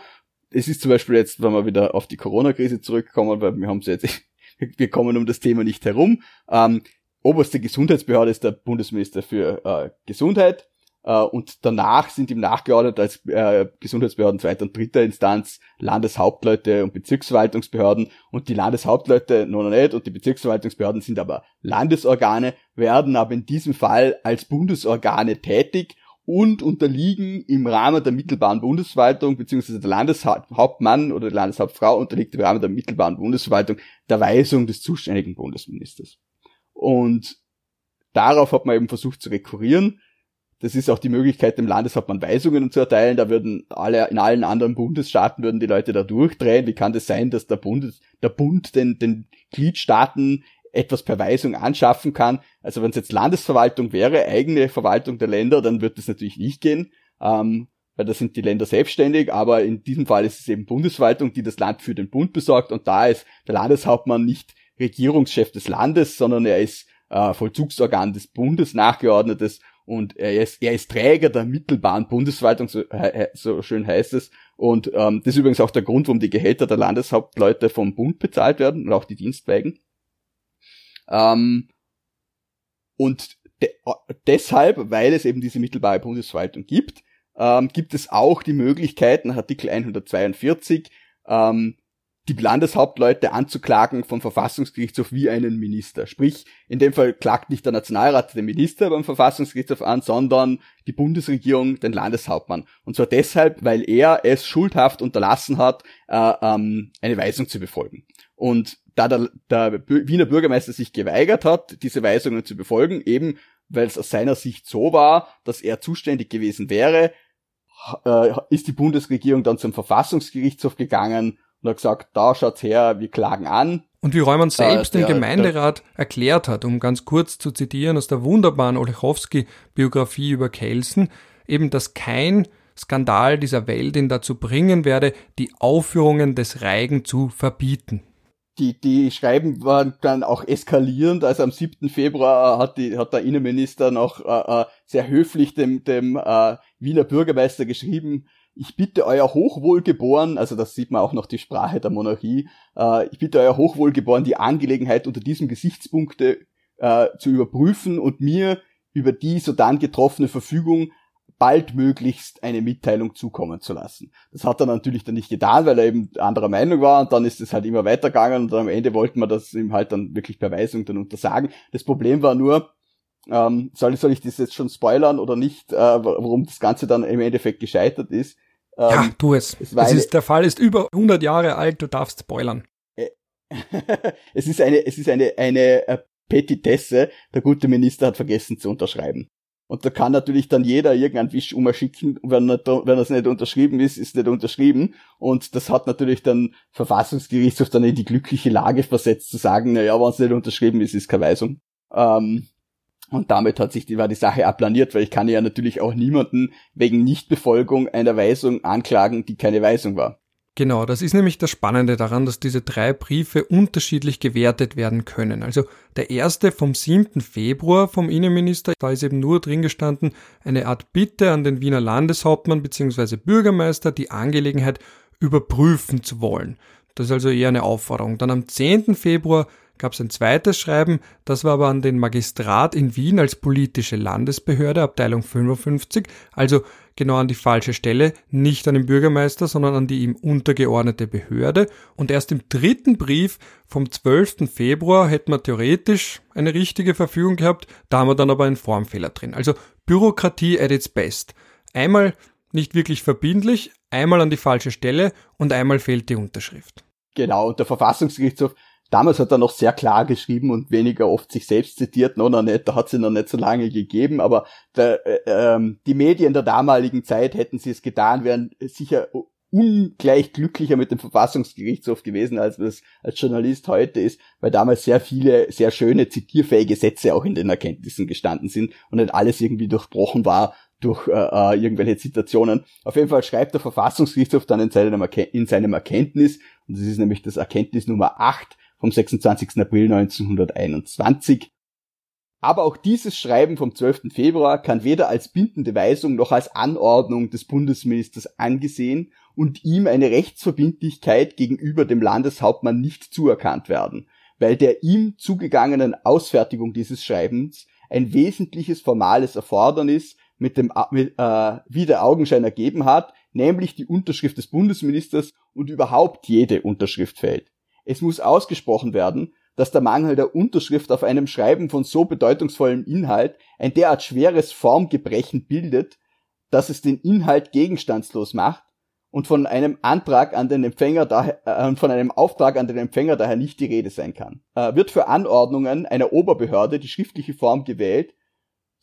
es ist zum Beispiel jetzt, wenn wir wieder auf die Corona-Krise zurückkommen, weil wir haben es jetzt, wir kommen um das Thema nicht herum. Ähm, oberste Gesundheitsbehörde ist der Bundesminister für äh, Gesundheit äh, und danach sind ihm nachgeordnet als äh, Gesundheitsbehörden zweiter und dritter Instanz Landeshauptleute und Bezirksverwaltungsbehörden und die Landeshauptleute noch nicht und die Bezirksverwaltungsbehörden sind aber Landesorgane, werden aber in diesem Fall als Bundesorgane tätig und unterliegen im Rahmen der mittelbaren Bundesverwaltung, beziehungsweise der Landeshauptmann oder die Landeshauptfrau unterliegt im Rahmen der mittelbaren Bundesverwaltung der Weisung des zuständigen Bundesministers. Und darauf hat man eben versucht zu rekurrieren. Das ist auch die Möglichkeit, dem Landeshauptmann Weisungen zu erteilen. Da würden alle, in allen anderen Bundesstaaten würden die Leute da durchdrehen. Wie kann das sein, dass der Bund, der Bund den, den Gliedstaaten etwas per Weisung anschaffen kann. Also wenn es jetzt Landesverwaltung wäre, eigene Verwaltung der Länder, dann wird das natürlich nicht gehen, ähm, weil da sind die Länder selbstständig, aber in diesem Fall ist es eben Bundesverwaltung, die das Land für den Bund besorgt und da ist der Landeshauptmann nicht Regierungschef des Landes, sondern er ist äh, Vollzugsorgan des Bundes nachgeordnet ist und er ist, er ist Träger der mittelbaren Bundesverwaltung, so, so schön heißt es. Und ähm, das ist übrigens auch der Grund, warum die Gehälter der Landeshauptleute vom Bund bezahlt werden und auch die Dienstweigen. Ähm, und de deshalb, weil es eben diese mittelbare Bundesverwaltung gibt, ähm, gibt es auch die Möglichkeit nach Artikel 142 ähm, die Landeshauptleute anzuklagen vom Verfassungsgerichtshof wie einen Minister. Sprich, in dem Fall klagt nicht der Nationalrat den Minister beim Verfassungsgerichtshof an, sondern die Bundesregierung den Landeshauptmann. Und zwar deshalb, weil er es schuldhaft unterlassen hat, äh, ähm, eine Weisung zu befolgen. Und da der, der Wiener Bürgermeister sich geweigert hat, diese Weisungen zu befolgen, eben weil es aus seiner Sicht so war, dass er zuständig gewesen wäre, äh, ist die Bundesregierung dann zum Verfassungsgerichtshof gegangen und hat gesagt, da schaut's her, wir klagen an. Und wie Reumann selbst im Gemeinderat der, erklärt hat, um ganz kurz zu zitieren aus der wunderbaren Olechowski-Biografie über Kelsen, eben, dass kein Skandal dieser Welt ihn dazu bringen werde, die Aufführungen des Reigen zu verbieten. Die, die Schreiben waren dann auch eskalierend. Also am 7. Februar hat, die, hat der Innenminister noch äh, äh, sehr höflich dem, dem äh, Wiener Bürgermeister geschrieben, ich bitte euer Hochwohlgeboren, also das sieht man auch noch die Sprache der Monarchie, äh, ich bitte euer Hochwohlgeboren, die Angelegenheit unter diesem Gesichtspunkte äh, zu überprüfen und mir über die sodann getroffene Verfügung baldmöglichst eine Mitteilung zukommen zu lassen. Das hat er natürlich dann nicht getan, weil er eben anderer Meinung war und dann ist es halt immer weitergegangen und am Ende wollten wir das ihm halt dann wirklich per Weisung dann untersagen. Das Problem war nur, ähm, soll, soll ich das jetzt schon spoilern oder nicht, äh, warum das Ganze dann im Endeffekt gescheitert ist? Ähm, ja, tu es. es, es ist, der Fall ist über 100 Jahre alt, du darfst spoilern. Es ist eine, es ist eine, eine äh, Petitesse. Der gute Minister hat vergessen zu unterschreiben. Und da kann natürlich dann jeder irgendeinen Wisch umerschicken, wenn, er, wenn das nicht unterschrieben ist, ist nicht unterschrieben. Und das hat natürlich dann Verfassungsgerichtshof dann in die glückliche Lage versetzt, zu sagen, naja, wenn es nicht unterschrieben ist, ist keine Weisung. Ähm, und damit hat sich die, war die Sache aplaniert, weil ich kann ja natürlich auch niemanden wegen Nichtbefolgung einer Weisung anklagen, die keine Weisung war. Genau, das ist nämlich das Spannende daran, dass diese drei Briefe unterschiedlich gewertet werden können. Also der erste vom 7. Februar vom Innenminister, da ist eben nur drin gestanden, eine Art Bitte an den Wiener Landeshauptmann bzw. Bürgermeister, die Angelegenheit überprüfen zu wollen. Das ist also eher eine Aufforderung. Dann am 10. Februar gab es ein zweites Schreiben, das war aber an den Magistrat in Wien als politische Landesbehörde, Abteilung 55, also genau an die falsche Stelle, nicht an den Bürgermeister, sondern an die ihm untergeordnete Behörde. Und erst im dritten Brief vom 12. Februar hätten wir theoretisch eine richtige Verfügung gehabt, da haben wir dann aber einen Formfehler drin. Also Bürokratie at its best. Einmal nicht wirklich verbindlich, einmal an die falsche Stelle und einmal fehlt die Unterschrift. Genau, und der Verfassungsgerichtshof Damals hat er noch sehr klar geschrieben und weniger oft sich selbst zitiert, noch, nicht, da hat sie noch nicht so lange gegeben, aber der, äh, ähm, die Medien der damaligen Zeit hätten sie es getan, wären sicher ungleich glücklicher mit dem Verfassungsgerichtshof gewesen, als es als Journalist heute ist, weil damals sehr viele sehr schöne zitierfähige Sätze auch in den Erkenntnissen gestanden sind und nicht alles irgendwie durchbrochen war durch äh, äh irgendwelche Zitationen. Auf jeden Fall schreibt der Verfassungsgerichtshof dann in seinem, in seinem Erkenntnis, und das ist nämlich das Erkenntnis Nummer 8, vom 26. April 1921. Aber auch dieses Schreiben vom 12. Februar kann weder als bindende Weisung noch als Anordnung des Bundesministers angesehen und ihm eine Rechtsverbindlichkeit gegenüber dem Landeshauptmann nicht zuerkannt werden, weil der ihm zugegangenen Ausfertigung dieses Schreibens ein wesentliches formales Erfordernis mit dem, mit, äh, wie der Augenschein ergeben hat, nämlich die Unterschrift des Bundesministers und überhaupt jede Unterschrift fällt. Es muss ausgesprochen werden, dass der Mangel der Unterschrift auf einem Schreiben von so bedeutungsvollem Inhalt ein derart schweres Formgebrechen bildet, dass es den Inhalt gegenstandslos macht und von einem Antrag an den Empfänger daher, äh, von einem Auftrag an den Empfänger daher nicht die Rede sein kann. Äh, wird für Anordnungen einer Oberbehörde die schriftliche Form gewählt,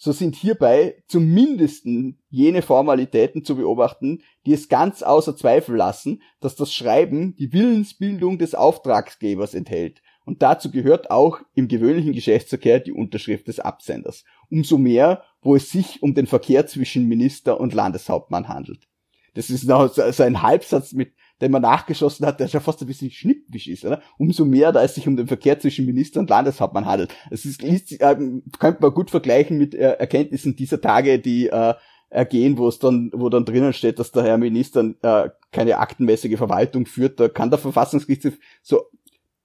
so sind hierbei zumindest jene Formalitäten zu beobachten, die es ganz außer Zweifel lassen, dass das Schreiben die Willensbildung des Auftragsgebers enthält. Und dazu gehört auch im gewöhnlichen Geschäftsverkehr die Unterschrift des Absenders. Umso mehr, wo es sich um den Verkehr zwischen Minister und Landeshauptmann handelt. Das ist noch so ein Halbsatz mit den man nachgeschossen hat, der schon fast ein bisschen schnippisch ist, oder? Umso mehr, da es sich um den Verkehr zwischen Minister und Landeshauptmann handelt. Es ist, ist äh, könnte man gut vergleichen mit äh, Erkenntnissen dieser Tage, die äh, ergehen, wo es dann, wo dann drinnen steht, dass der Herr Minister äh, keine aktenmäßige Verwaltung führt. Da kann der Verfassungsgerichtshof so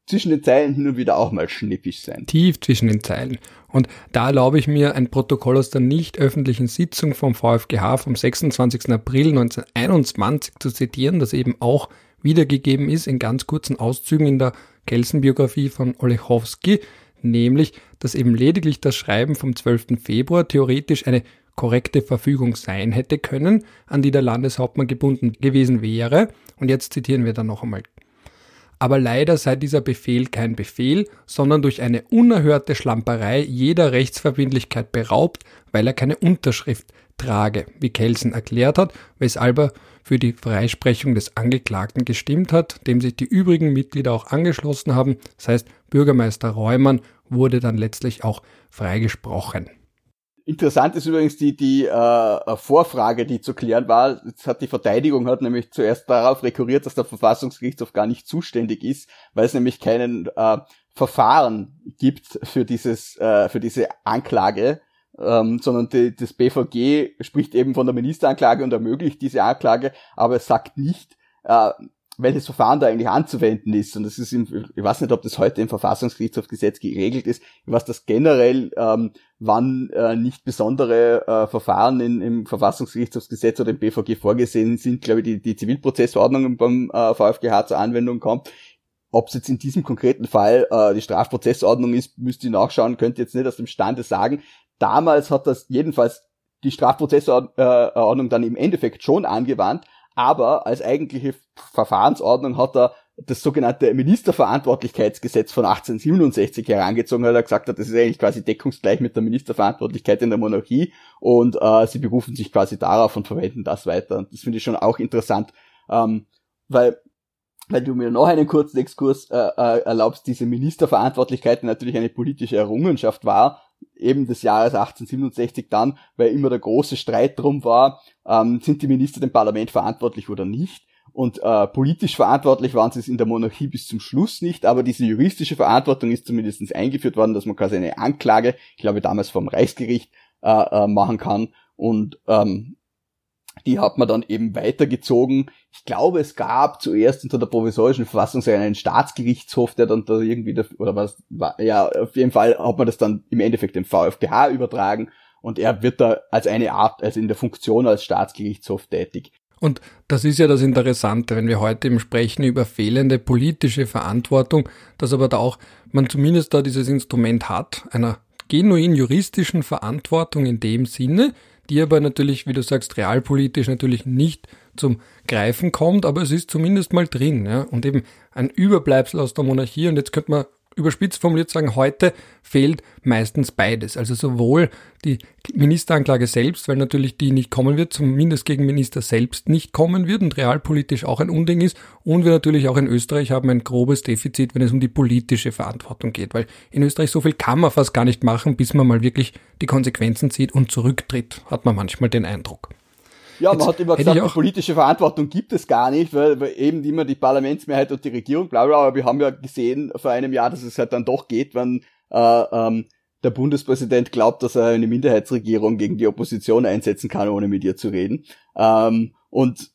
zwischen den Zeilen hin und wieder auch mal schnippisch sein. Tief zwischen den Zeilen. Und da erlaube ich mir ein Protokoll aus der nicht öffentlichen Sitzung vom VfGH vom 26. April 1921 zu zitieren, das eben auch wiedergegeben ist in ganz kurzen Auszügen in der Kelsen-Biografie von Olechowski, nämlich, dass eben lediglich das Schreiben vom 12. Februar theoretisch eine korrekte Verfügung sein hätte können, an die der Landeshauptmann gebunden gewesen wäre. Und jetzt zitieren wir dann noch einmal aber leider sei dieser Befehl kein Befehl, sondern durch eine unerhörte Schlamperei jeder Rechtsverbindlichkeit beraubt, weil er keine Unterschrift trage, wie Kelsen erklärt hat, weshalb er für die Freisprechung des Angeklagten gestimmt hat, dem sich die übrigen Mitglieder auch angeschlossen haben. Das heißt, Bürgermeister Reumann wurde dann letztlich auch freigesprochen. Interessant ist übrigens die, die äh, Vorfrage, die zu klären war. Jetzt hat die Verteidigung hat nämlich zuerst darauf rekurriert, dass der Verfassungsgerichtshof gar nicht zuständig ist, weil es nämlich keinen äh, Verfahren gibt für dieses äh, für diese Anklage, ähm, sondern die, das BVG spricht eben von der Ministeranklage und ermöglicht diese Anklage, aber es sagt nicht, äh, welches Verfahren da eigentlich anzuwenden ist. Und das ist im, ich weiß nicht, ob das heute im Verfassungsgerichtshofgesetz geregelt ist. Weiß, dass generell, ähm, wann äh, nicht besondere äh, Verfahren in, im Verfassungsgerichtshofsgesetz oder im BVG vorgesehen sind, glaube ich, die, die Zivilprozessordnung beim äh, VfGH zur Anwendung kommt. Ob es jetzt in diesem konkreten Fall äh, die Strafprozessordnung ist, müsste ich nachschauen, könnte jetzt nicht aus dem Stande sagen. Damals hat das jedenfalls die Strafprozessordnung dann im Endeffekt schon angewandt, aber als eigentliche Verfahrensordnung hat er das sogenannte Ministerverantwortlichkeitsgesetz von 1867 herangezogen, weil er gesagt hat, das ist eigentlich quasi deckungsgleich mit der Ministerverantwortlichkeit in der Monarchie und äh, sie berufen sich quasi darauf und verwenden das weiter. Und das finde ich schon auch interessant, ähm, weil weil du mir noch einen kurzen Exkurs äh, äh, erlaubst, diese Ministerverantwortlichkeit natürlich eine politische Errungenschaft war, eben des Jahres 1867 dann, weil immer der große Streit drum war, ähm, sind die Minister dem Parlament verantwortlich oder nicht. Und äh, politisch verantwortlich waren sie es in der Monarchie bis zum Schluss nicht, aber diese juristische Verantwortung ist zumindest eingeführt worden, dass man quasi eine Anklage, ich glaube damals vom Reichsgericht, äh, äh, machen kann. Und ähm, die hat man dann eben weitergezogen. Ich glaube, es gab zuerst unter der provisorischen Verfassung einen Staatsgerichtshof, der dann da irgendwie, oder was, ja, auf jeden Fall hat man das dann im Endeffekt dem VfGH übertragen und er wird da als eine Art, also in der Funktion als Staatsgerichtshof tätig. Und das ist ja das Interessante, wenn wir heute eben sprechen über fehlende politische Verantwortung, dass aber da auch man zumindest da dieses Instrument hat, einer genuin juristischen Verantwortung in dem Sinne, die aber natürlich, wie du sagst, realpolitisch natürlich nicht zum Greifen kommt, aber es ist zumindest mal drin. Ja? Und eben ein Überbleibsel aus der Monarchie. Und jetzt könnte man überspitzt formuliert sagen, heute fehlt meistens beides. Also sowohl die Ministeranklage selbst, weil natürlich die nicht kommen wird, zumindest gegen Minister selbst nicht kommen wird und realpolitisch auch ein Unding ist. Und wir natürlich auch in Österreich haben ein grobes Defizit, wenn es um die politische Verantwortung geht, weil in Österreich so viel kann man fast gar nicht machen, bis man mal wirklich die Konsequenzen zieht und zurücktritt, hat man manchmal den Eindruck. Ja, man hat immer gesagt, politische Verantwortung gibt es gar nicht, weil, weil eben immer die Parlamentsmehrheit und die Regierung, bla bla, aber wir haben ja gesehen vor einem Jahr, dass es halt dann doch geht, wenn äh, ähm, der Bundespräsident glaubt, dass er eine Minderheitsregierung gegen die Opposition einsetzen kann, ohne mit ihr zu reden. Ähm, und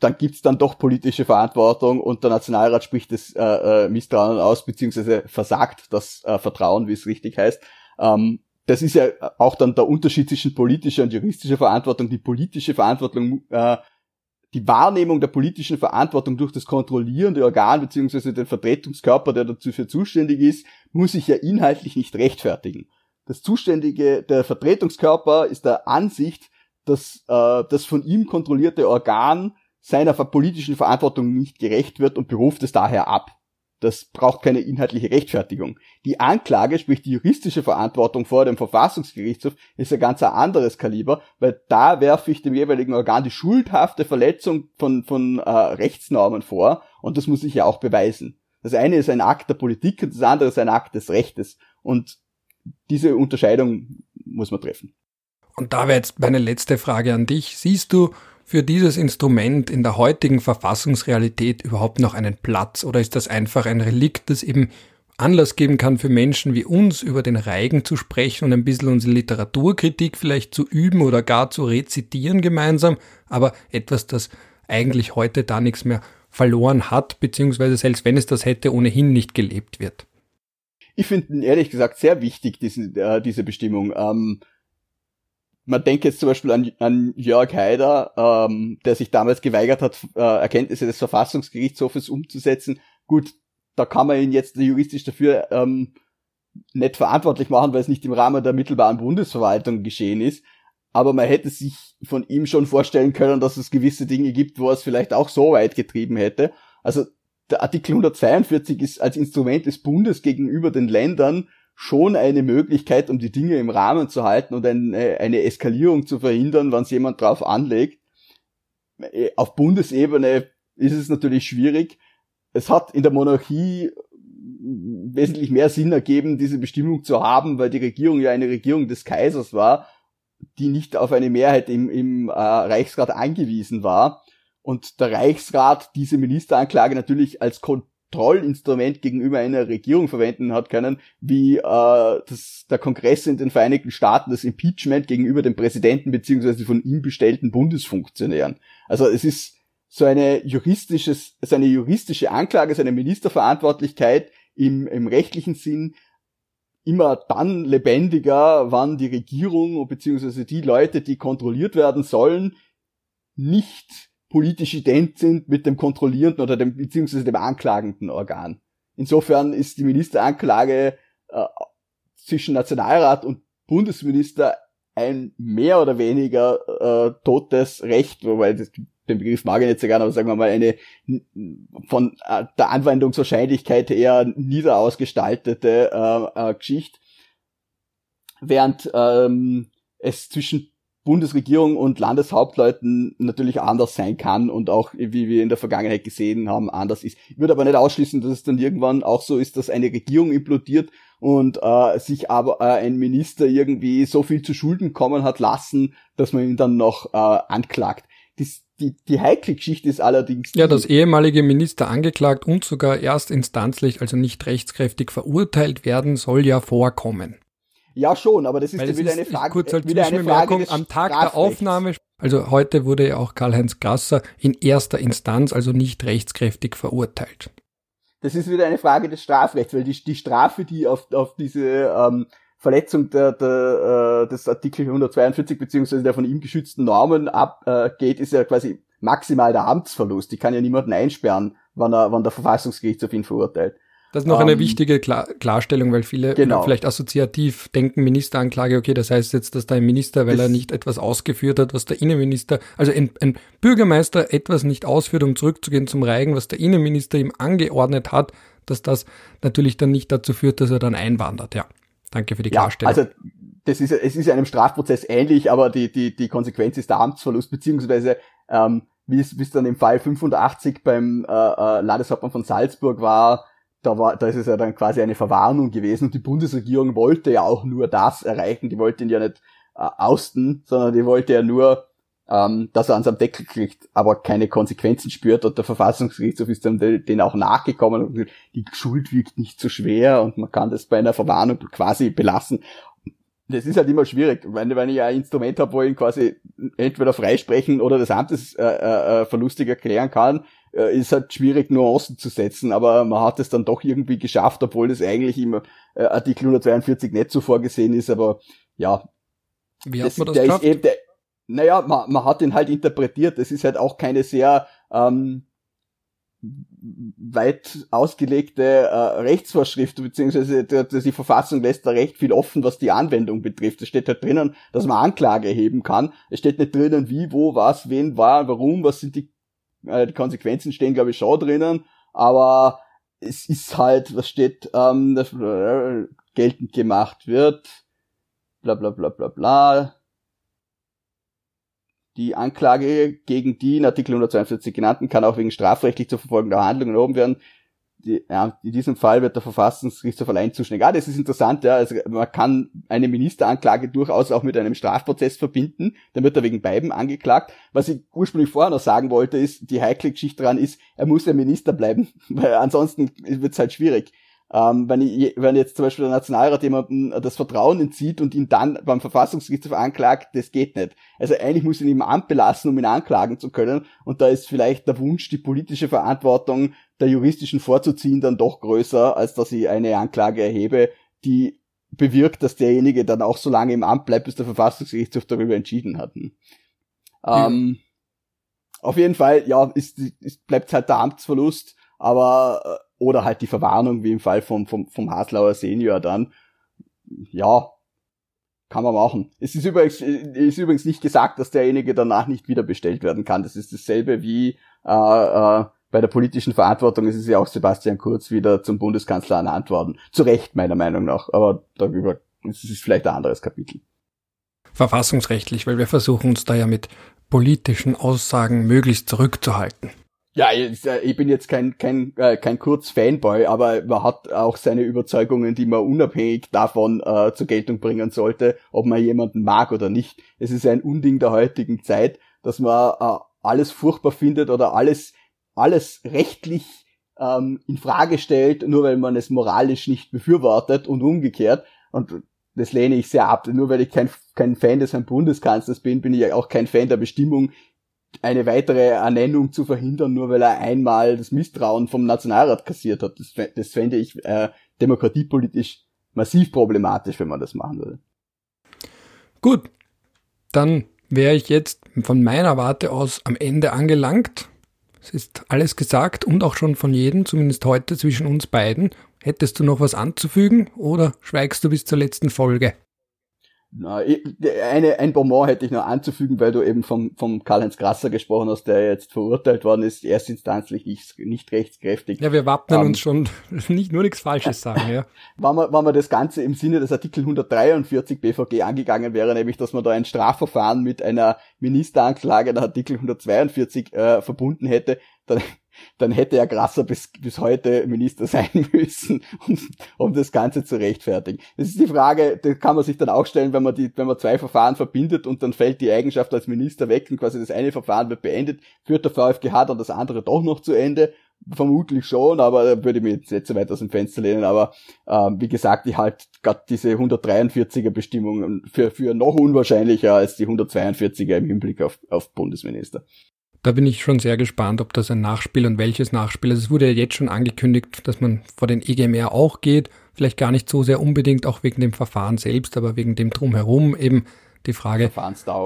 dann gibt's dann doch politische Verantwortung und der Nationalrat spricht das äh, äh, Misstrauen aus, beziehungsweise versagt das äh, Vertrauen, wie es richtig heißt. Ähm, das ist ja auch dann der Unterschied zwischen politischer und juristischer Verantwortung. Die politische Verantwortung, äh, die Wahrnehmung der politischen Verantwortung durch das kontrollierende Organ beziehungsweise den Vertretungskörper, der dafür zuständig ist, muss sich ja inhaltlich nicht rechtfertigen. Das zuständige, der Vertretungskörper ist der Ansicht, dass äh, das von ihm kontrollierte Organ seiner politischen Verantwortung nicht gerecht wird und beruft es daher ab. Das braucht keine inhaltliche Rechtfertigung. Die Anklage, sprich die juristische Verantwortung vor dem Verfassungsgerichtshof, ist ein ganz anderes Kaliber, weil da werfe ich dem jeweiligen Organ die schuldhafte Verletzung von, von äh, Rechtsnormen vor und das muss ich ja auch beweisen. Das eine ist ein Akt der Politik und das andere ist ein Akt des Rechtes. Und diese Unterscheidung muss man treffen. Und da wäre jetzt meine letzte Frage an dich. Siehst du für dieses Instrument in der heutigen Verfassungsrealität überhaupt noch einen Platz oder ist das einfach ein Relikt, das eben Anlass geben kann für Menschen wie uns über den Reigen zu sprechen und ein bisschen unsere Literaturkritik vielleicht zu üben oder gar zu rezitieren gemeinsam, aber etwas, das eigentlich heute da nichts mehr verloren hat, beziehungsweise selbst wenn es das hätte, ohnehin nicht gelebt wird. Ich finde ehrlich gesagt sehr wichtig, diese, äh, diese Bestimmung. Ähm, man denkt jetzt zum Beispiel an, an Jörg Haider, ähm, der sich damals geweigert hat, äh, Erkenntnisse des Verfassungsgerichtshofes umzusetzen. Gut, da kann man ihn jetzt juristisch dafür ähm, nicht verantwortlich machen, weil es nicht im Rahmen der mittelbaren Bundesverwaltung geschehen ist. Aber man hätte sich von ihm schon vorstellen können, dass es gewisse Dinge gibt, wo er es vielleicht auch so weit getrieben hätte. Also der Artikel 142 ist als Instrument des Bundes gegenüber den Ländern schon eine Möglichkeit, um die Dinge im Rahmen zu halten und eine, eine Eskalierung zu verhindern, wenn es jemand drauf anlegt. Auf Bundesebene ist es natürlich schwierig, es hat in der Monarchie wesentlich mehr Sinn ergeben, diese Bestimmung zu haben, weil die Regierung ja eine Regierung des Kaisers war, die nicht auf eine Mehrheit im, im äh, Reichsrat angewiesen war. Und der Reichsrat diese Ministeranklage natürlich als Kontrollinstrument gegenüber einer Regierung verwenden hat können, wie äh, das, der Kongress in den Vereinigten Staaten das Impeachment gegenüber dem Präsidenten beziehungsweise von ihm bestellten Bundesfunktionären. Also es ist so eine juristisches, so eine juristische Anklage, so eine Ministerverantwortlichkeit im, im rechtlichen Sinn immer dann lebendiger, wann die Regierung bzw. die Leute, die kontrolliert werden sollen, nicht politisch ident sind mit dem kontrollierenden oder dem beziehungsweise dem anklagenden Organ. Insofern ist die Ministeranklage äh, zwischen Nationalrat und Bundesminister ein mehr oder weniger äh, totes Recht, wobei das den Begriff mag ich nicht so gerne, aber sagen wir mal eine von äh, der Anwendungswahrscheinlichkeit eher nieder ausgestaltete äh, äh, Geschichte. Während ähm, es zwischen Bundesregierung und Landeshauptleuten natürlich anders sein kann und auch, wie wir in der Vergangenheit gesehen haben, anders ist. Ich würde aber nicht ausschließen, dass es dann irgendwann auch so ist, dass eine Regierung implodiert und äh, sich aber äh, ein Minister irgendwie so viel zu Schulden kommen hat lassen, dass man ihn dann noch äh, anklagt. Das, die, die heikle Geschichte ist allerdings. Ja, dass ehemalige Minister angeklagt und sogar erstinstanzlich, also nicht rechtskräftig verurteilt werden, soll ja vorkommen. Ja, schon, aber das ist ja wieder ist, eine Frage. Kurz als wieder eine Frage am Tag der Aufnahme. Also heute wurde ja auch Karl-Heinz Grasser in erster Instanz, also nicht rechtskräftig verurteilt. Das ist wieder eine Frage des Strafrechts, weil die, die Strafe, die auf, auf diese ähm, Verletzung der, der, äh, des Artikel 142 beziehungsweise der von ihm geschützten Normen abgeht, äh, ist ja quasi maximal der Amtsverlust. Die kann ja niemanden einsperren, wann, er, wann der Verfassungsgerichtshof ihn verurteilt. Das ist noch um, eine ähm, wichtige Klar Klarstellung, weil viele genau. vielleicht assoziativ denken, Ministeranklage, okay, das heißt jetzt, dass da ein Minister, weil das er nicht etwas ausgeführt hat, was der Innenminister, also ein, ein, Bürgermeister etwas nicht ausführt, um zurückzugehen zum Reigen, was der Innenminister ihm angeordnet hat, dass das natürlich dann nicht dazu führt, dass er dann einwandert, ja. Danke für die Klarstellung. Ja, also das ist, es ist einem Strafprozess ähnlich, aber die, die, die Konsequenz ist der Amtsverlust, beziehungsweise ähm, wie es, wie es dann im Fall 85 beim äh, äh, Landeshauptmann von Salzburg war, da war, da ist es ja dann quasi eine Verwarnung gewesen und die Bundesregierung wollte ja auch nur das erreichen, die wollte ihn ja nicht äh, austen, sondern die wollte ja nur ähm, dass er an seinem Deckel kriegt, aber keine Konsequenzen spürt und der Verfassungsgerichtshof ist dann den auch nachgekommen und gesagt, die Schuld wiegt nicht so schwer und man kann das bei einer Verwarnung quasi belassen. Das ist halt immer schwierig, wenn, wenn ich ein Instrument habe, wo ich ihn quasi entweder freisprechen oder das Amtes äh, äh, äh, verlustig erklären kann, äh, ist halt schwierig, Nuancen zu setzen, aber man hat es dann doch irgendwie geschafft, obwohl das eigentlich im äh, Artikel 142 nicht so vorgesehen ist, aber ja. Wie hat das, man das der geschafft? Ist eben, der, naja, man, man hat ihn halt interpretiert. Es ist halt auch keine sehr ähm, weit ausgelegte äh, Rechtsvorschrift, beziehungsweise die, die Verfassung lässt da recht viel offen, was die Anwendung betrifft. Es steht halt drinnen, dass man Anklage erheben kann. Es steht nicht drinnen, wie, wo, was, wen, war, warum, was sind die, äh, die Konsequenzen stehen, glaube ich, schon drinnen. Aber es ist halt, was steht, ähm, das, äh, geltend gemacht wird, bla bla bla bla bla die Anklage gegen die in Artikel 142 genannten kann auch wegen strafrechtlich zu verfolgender Handlungen erhoben werden. Die, ja, in diesem Fall wird der Verfassungsgerichtshof allein zuständig. Ah, das ist interessant, ja. Also man kann eine Ministeranklage durchaus auch mit einem Strafprozess verbinden. Dann wird er wegen beiden angeklagt. Was ich ursprünglich vorher noch sagen wollte, ist, die heikle Geschichte daran ist, er muss ja Minister bleiben, weil ansonsten wird es halt schwierig. Ähm, wenn, ich, wenn jetzt zum Beispiel der Nationalrat jemandem das Vertrauen entzieht und ihn dann beim Verfassungsgerichtshof anklagt, das geht nicht. Also eigentlich muss ihn im Amt belassen, um ihn anklagen zu können. Und da ist vielleicht der Wunsch, die politische Verantwortung der juristischen vorzuziehen, dann doch größer, als dass ich eine Anklage erhebe, die bewirkt, dass derjenige dann auch so lange im Amt bleibt, bis der Verfassungsgerichtshof darüber entschieden hat. Hm. Ähm, auf jeden Fall, ja, ist, ist, bleibt halt der Amtsverlust, aber äh, oder halt die Verwarnung, wie im Fall vom, vom, vom Haslauer Senior dann. Ja, kann man machen. Es ist übrigens, ist übrigens nicht gesagt, dass derjenige danach nicht wieder bestellt werden kann. Das ist dasselbe wie äh, äh, bei der politischen Verantwortung. Es ist ja auch Sebastian Kurz wieder zum Bundeskanzler ernannt worden. Zu Recht, meiner Meinung nach. Aber darüber es ist vielleicht ein anderes Kapitel. Verfassungsrechtlich, weil wir versuchen uns da ja mit politischen Aussagen möglichst zurückzuhalten. Ja, ich bin jetzt kein, kein, äh, kein Kurz-Fanboy, aber man hat auch seine Überzeugungen, die man unabhängig davon äh, zur Geltung bringen sollte, ob man jemanden mag oder nicht. Es ist ein Unding der heutigen Zeit, dass man äh, alles furchtbar findet oder alles, alles rechtlich ähm, in Frage stellt, nur weil man es moralisch nicht befürwortet und umgekehrt. Und das lehne ich sehr ab. Nur weil ich kein, kein Fan des Herrn Bundeskanzlers bin, bin ich auch kein Fan der Bestimmung, eine weitere Ernennung zu verhindern, nur weil er einmal das Misstrauen vom Nationalrat kassiert hat. Das, das fände ich äh, demokratiepolitisch massiv problematisch, wenn man das machen würde. Gut, dann wäre ich jetzt von meiner Warte aus am Ende angelangt. Es ist alles gesagt und auch schon von jedem, zumindest heute zwischen uns beiden. Hättest du noch was anzufügen oder schweigst du bis zur letzten Folge? Na, eine, ein Bonbon hätte ich noch anzufügen, weil du eben vom, vom Karl-Heinz Grasser gesprochen hast, der jetzt verurteilt worden ist, erstinstanzlich nicht, nicht rechtskräftig. Ja, wir wappnen um, uns schon, nicht nur nichts Falsches sagen, ja. wenn, man, wenn man das Ganze im Sinne des Artikel 143 BVG angegangen wäre, nämlich, dass man da ein Strafverfahren mit einer Ministeranklage der Artikel 142 äh, verbunden hätte, dann dann hätte er Grasser bis, bis heute Minister sein müssen, um, um das Ganze zu rechtfertigen. Das ist die Frage, die kann man sich dann auch stellen, wenn man die, wenn man zwei Verfahren verbindet und dann fällt die Eigenschaft als Minister weg und quasi das eine Verfahren wird beendet, führt der VfGH dann das andere doch noch zu Ende. Vermutlich schon, aber da würde ich mir jetzt nicht so weit aus dem Fenster lehnen. Aber ähm, wie gesagt, ich halte gerade diese 143er Bestimmung für, für noch unwahrscheinlicher als die 142er im Hinblick auf, auf Bundesminister. Da bin ich schon sehr gespannt, ob das ein Nachspiel und welches Nachspiel. Also es wurde ja jetzt schon angekündigt, dass man vor den EGMR auch geht. Vielleicht gar nicht so sehr unbedingt auch wegen dem Verfahren selbst, aber wegen dem Drumherum eben die Frage,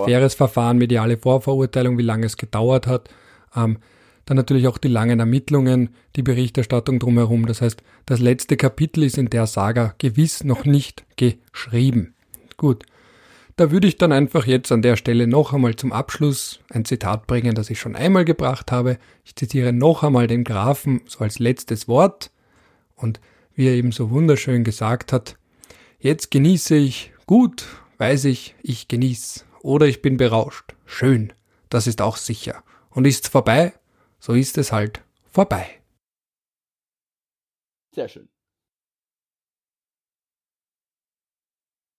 faires Verfahren, mediale Vorverurteilung, wie lange es gedauert hat. Ähm, dann natürlich auch die langen Ermittlungen, die Berichterstattung drumherum. Das heißt, das letzte Kapitel ist in der Saga gewiss noch nicht geschrieben. Gut. Da würde ich dann einfach jetzt an der Stelle noch einmal zum Abschluss ein Zitat bringen, das ich schon einmal gebracht habe. Ich zitiere noch einmal den Grafen so als letztes Wort und wie er eben so wunderschön gesagt hat, jetzt genieße ich, gut, weiß ich, ich genieße, oder ich bin berauscht, schön, das ist auch sicher. Und ist's vorbei, so ist es halt vorbei. Sehr schön.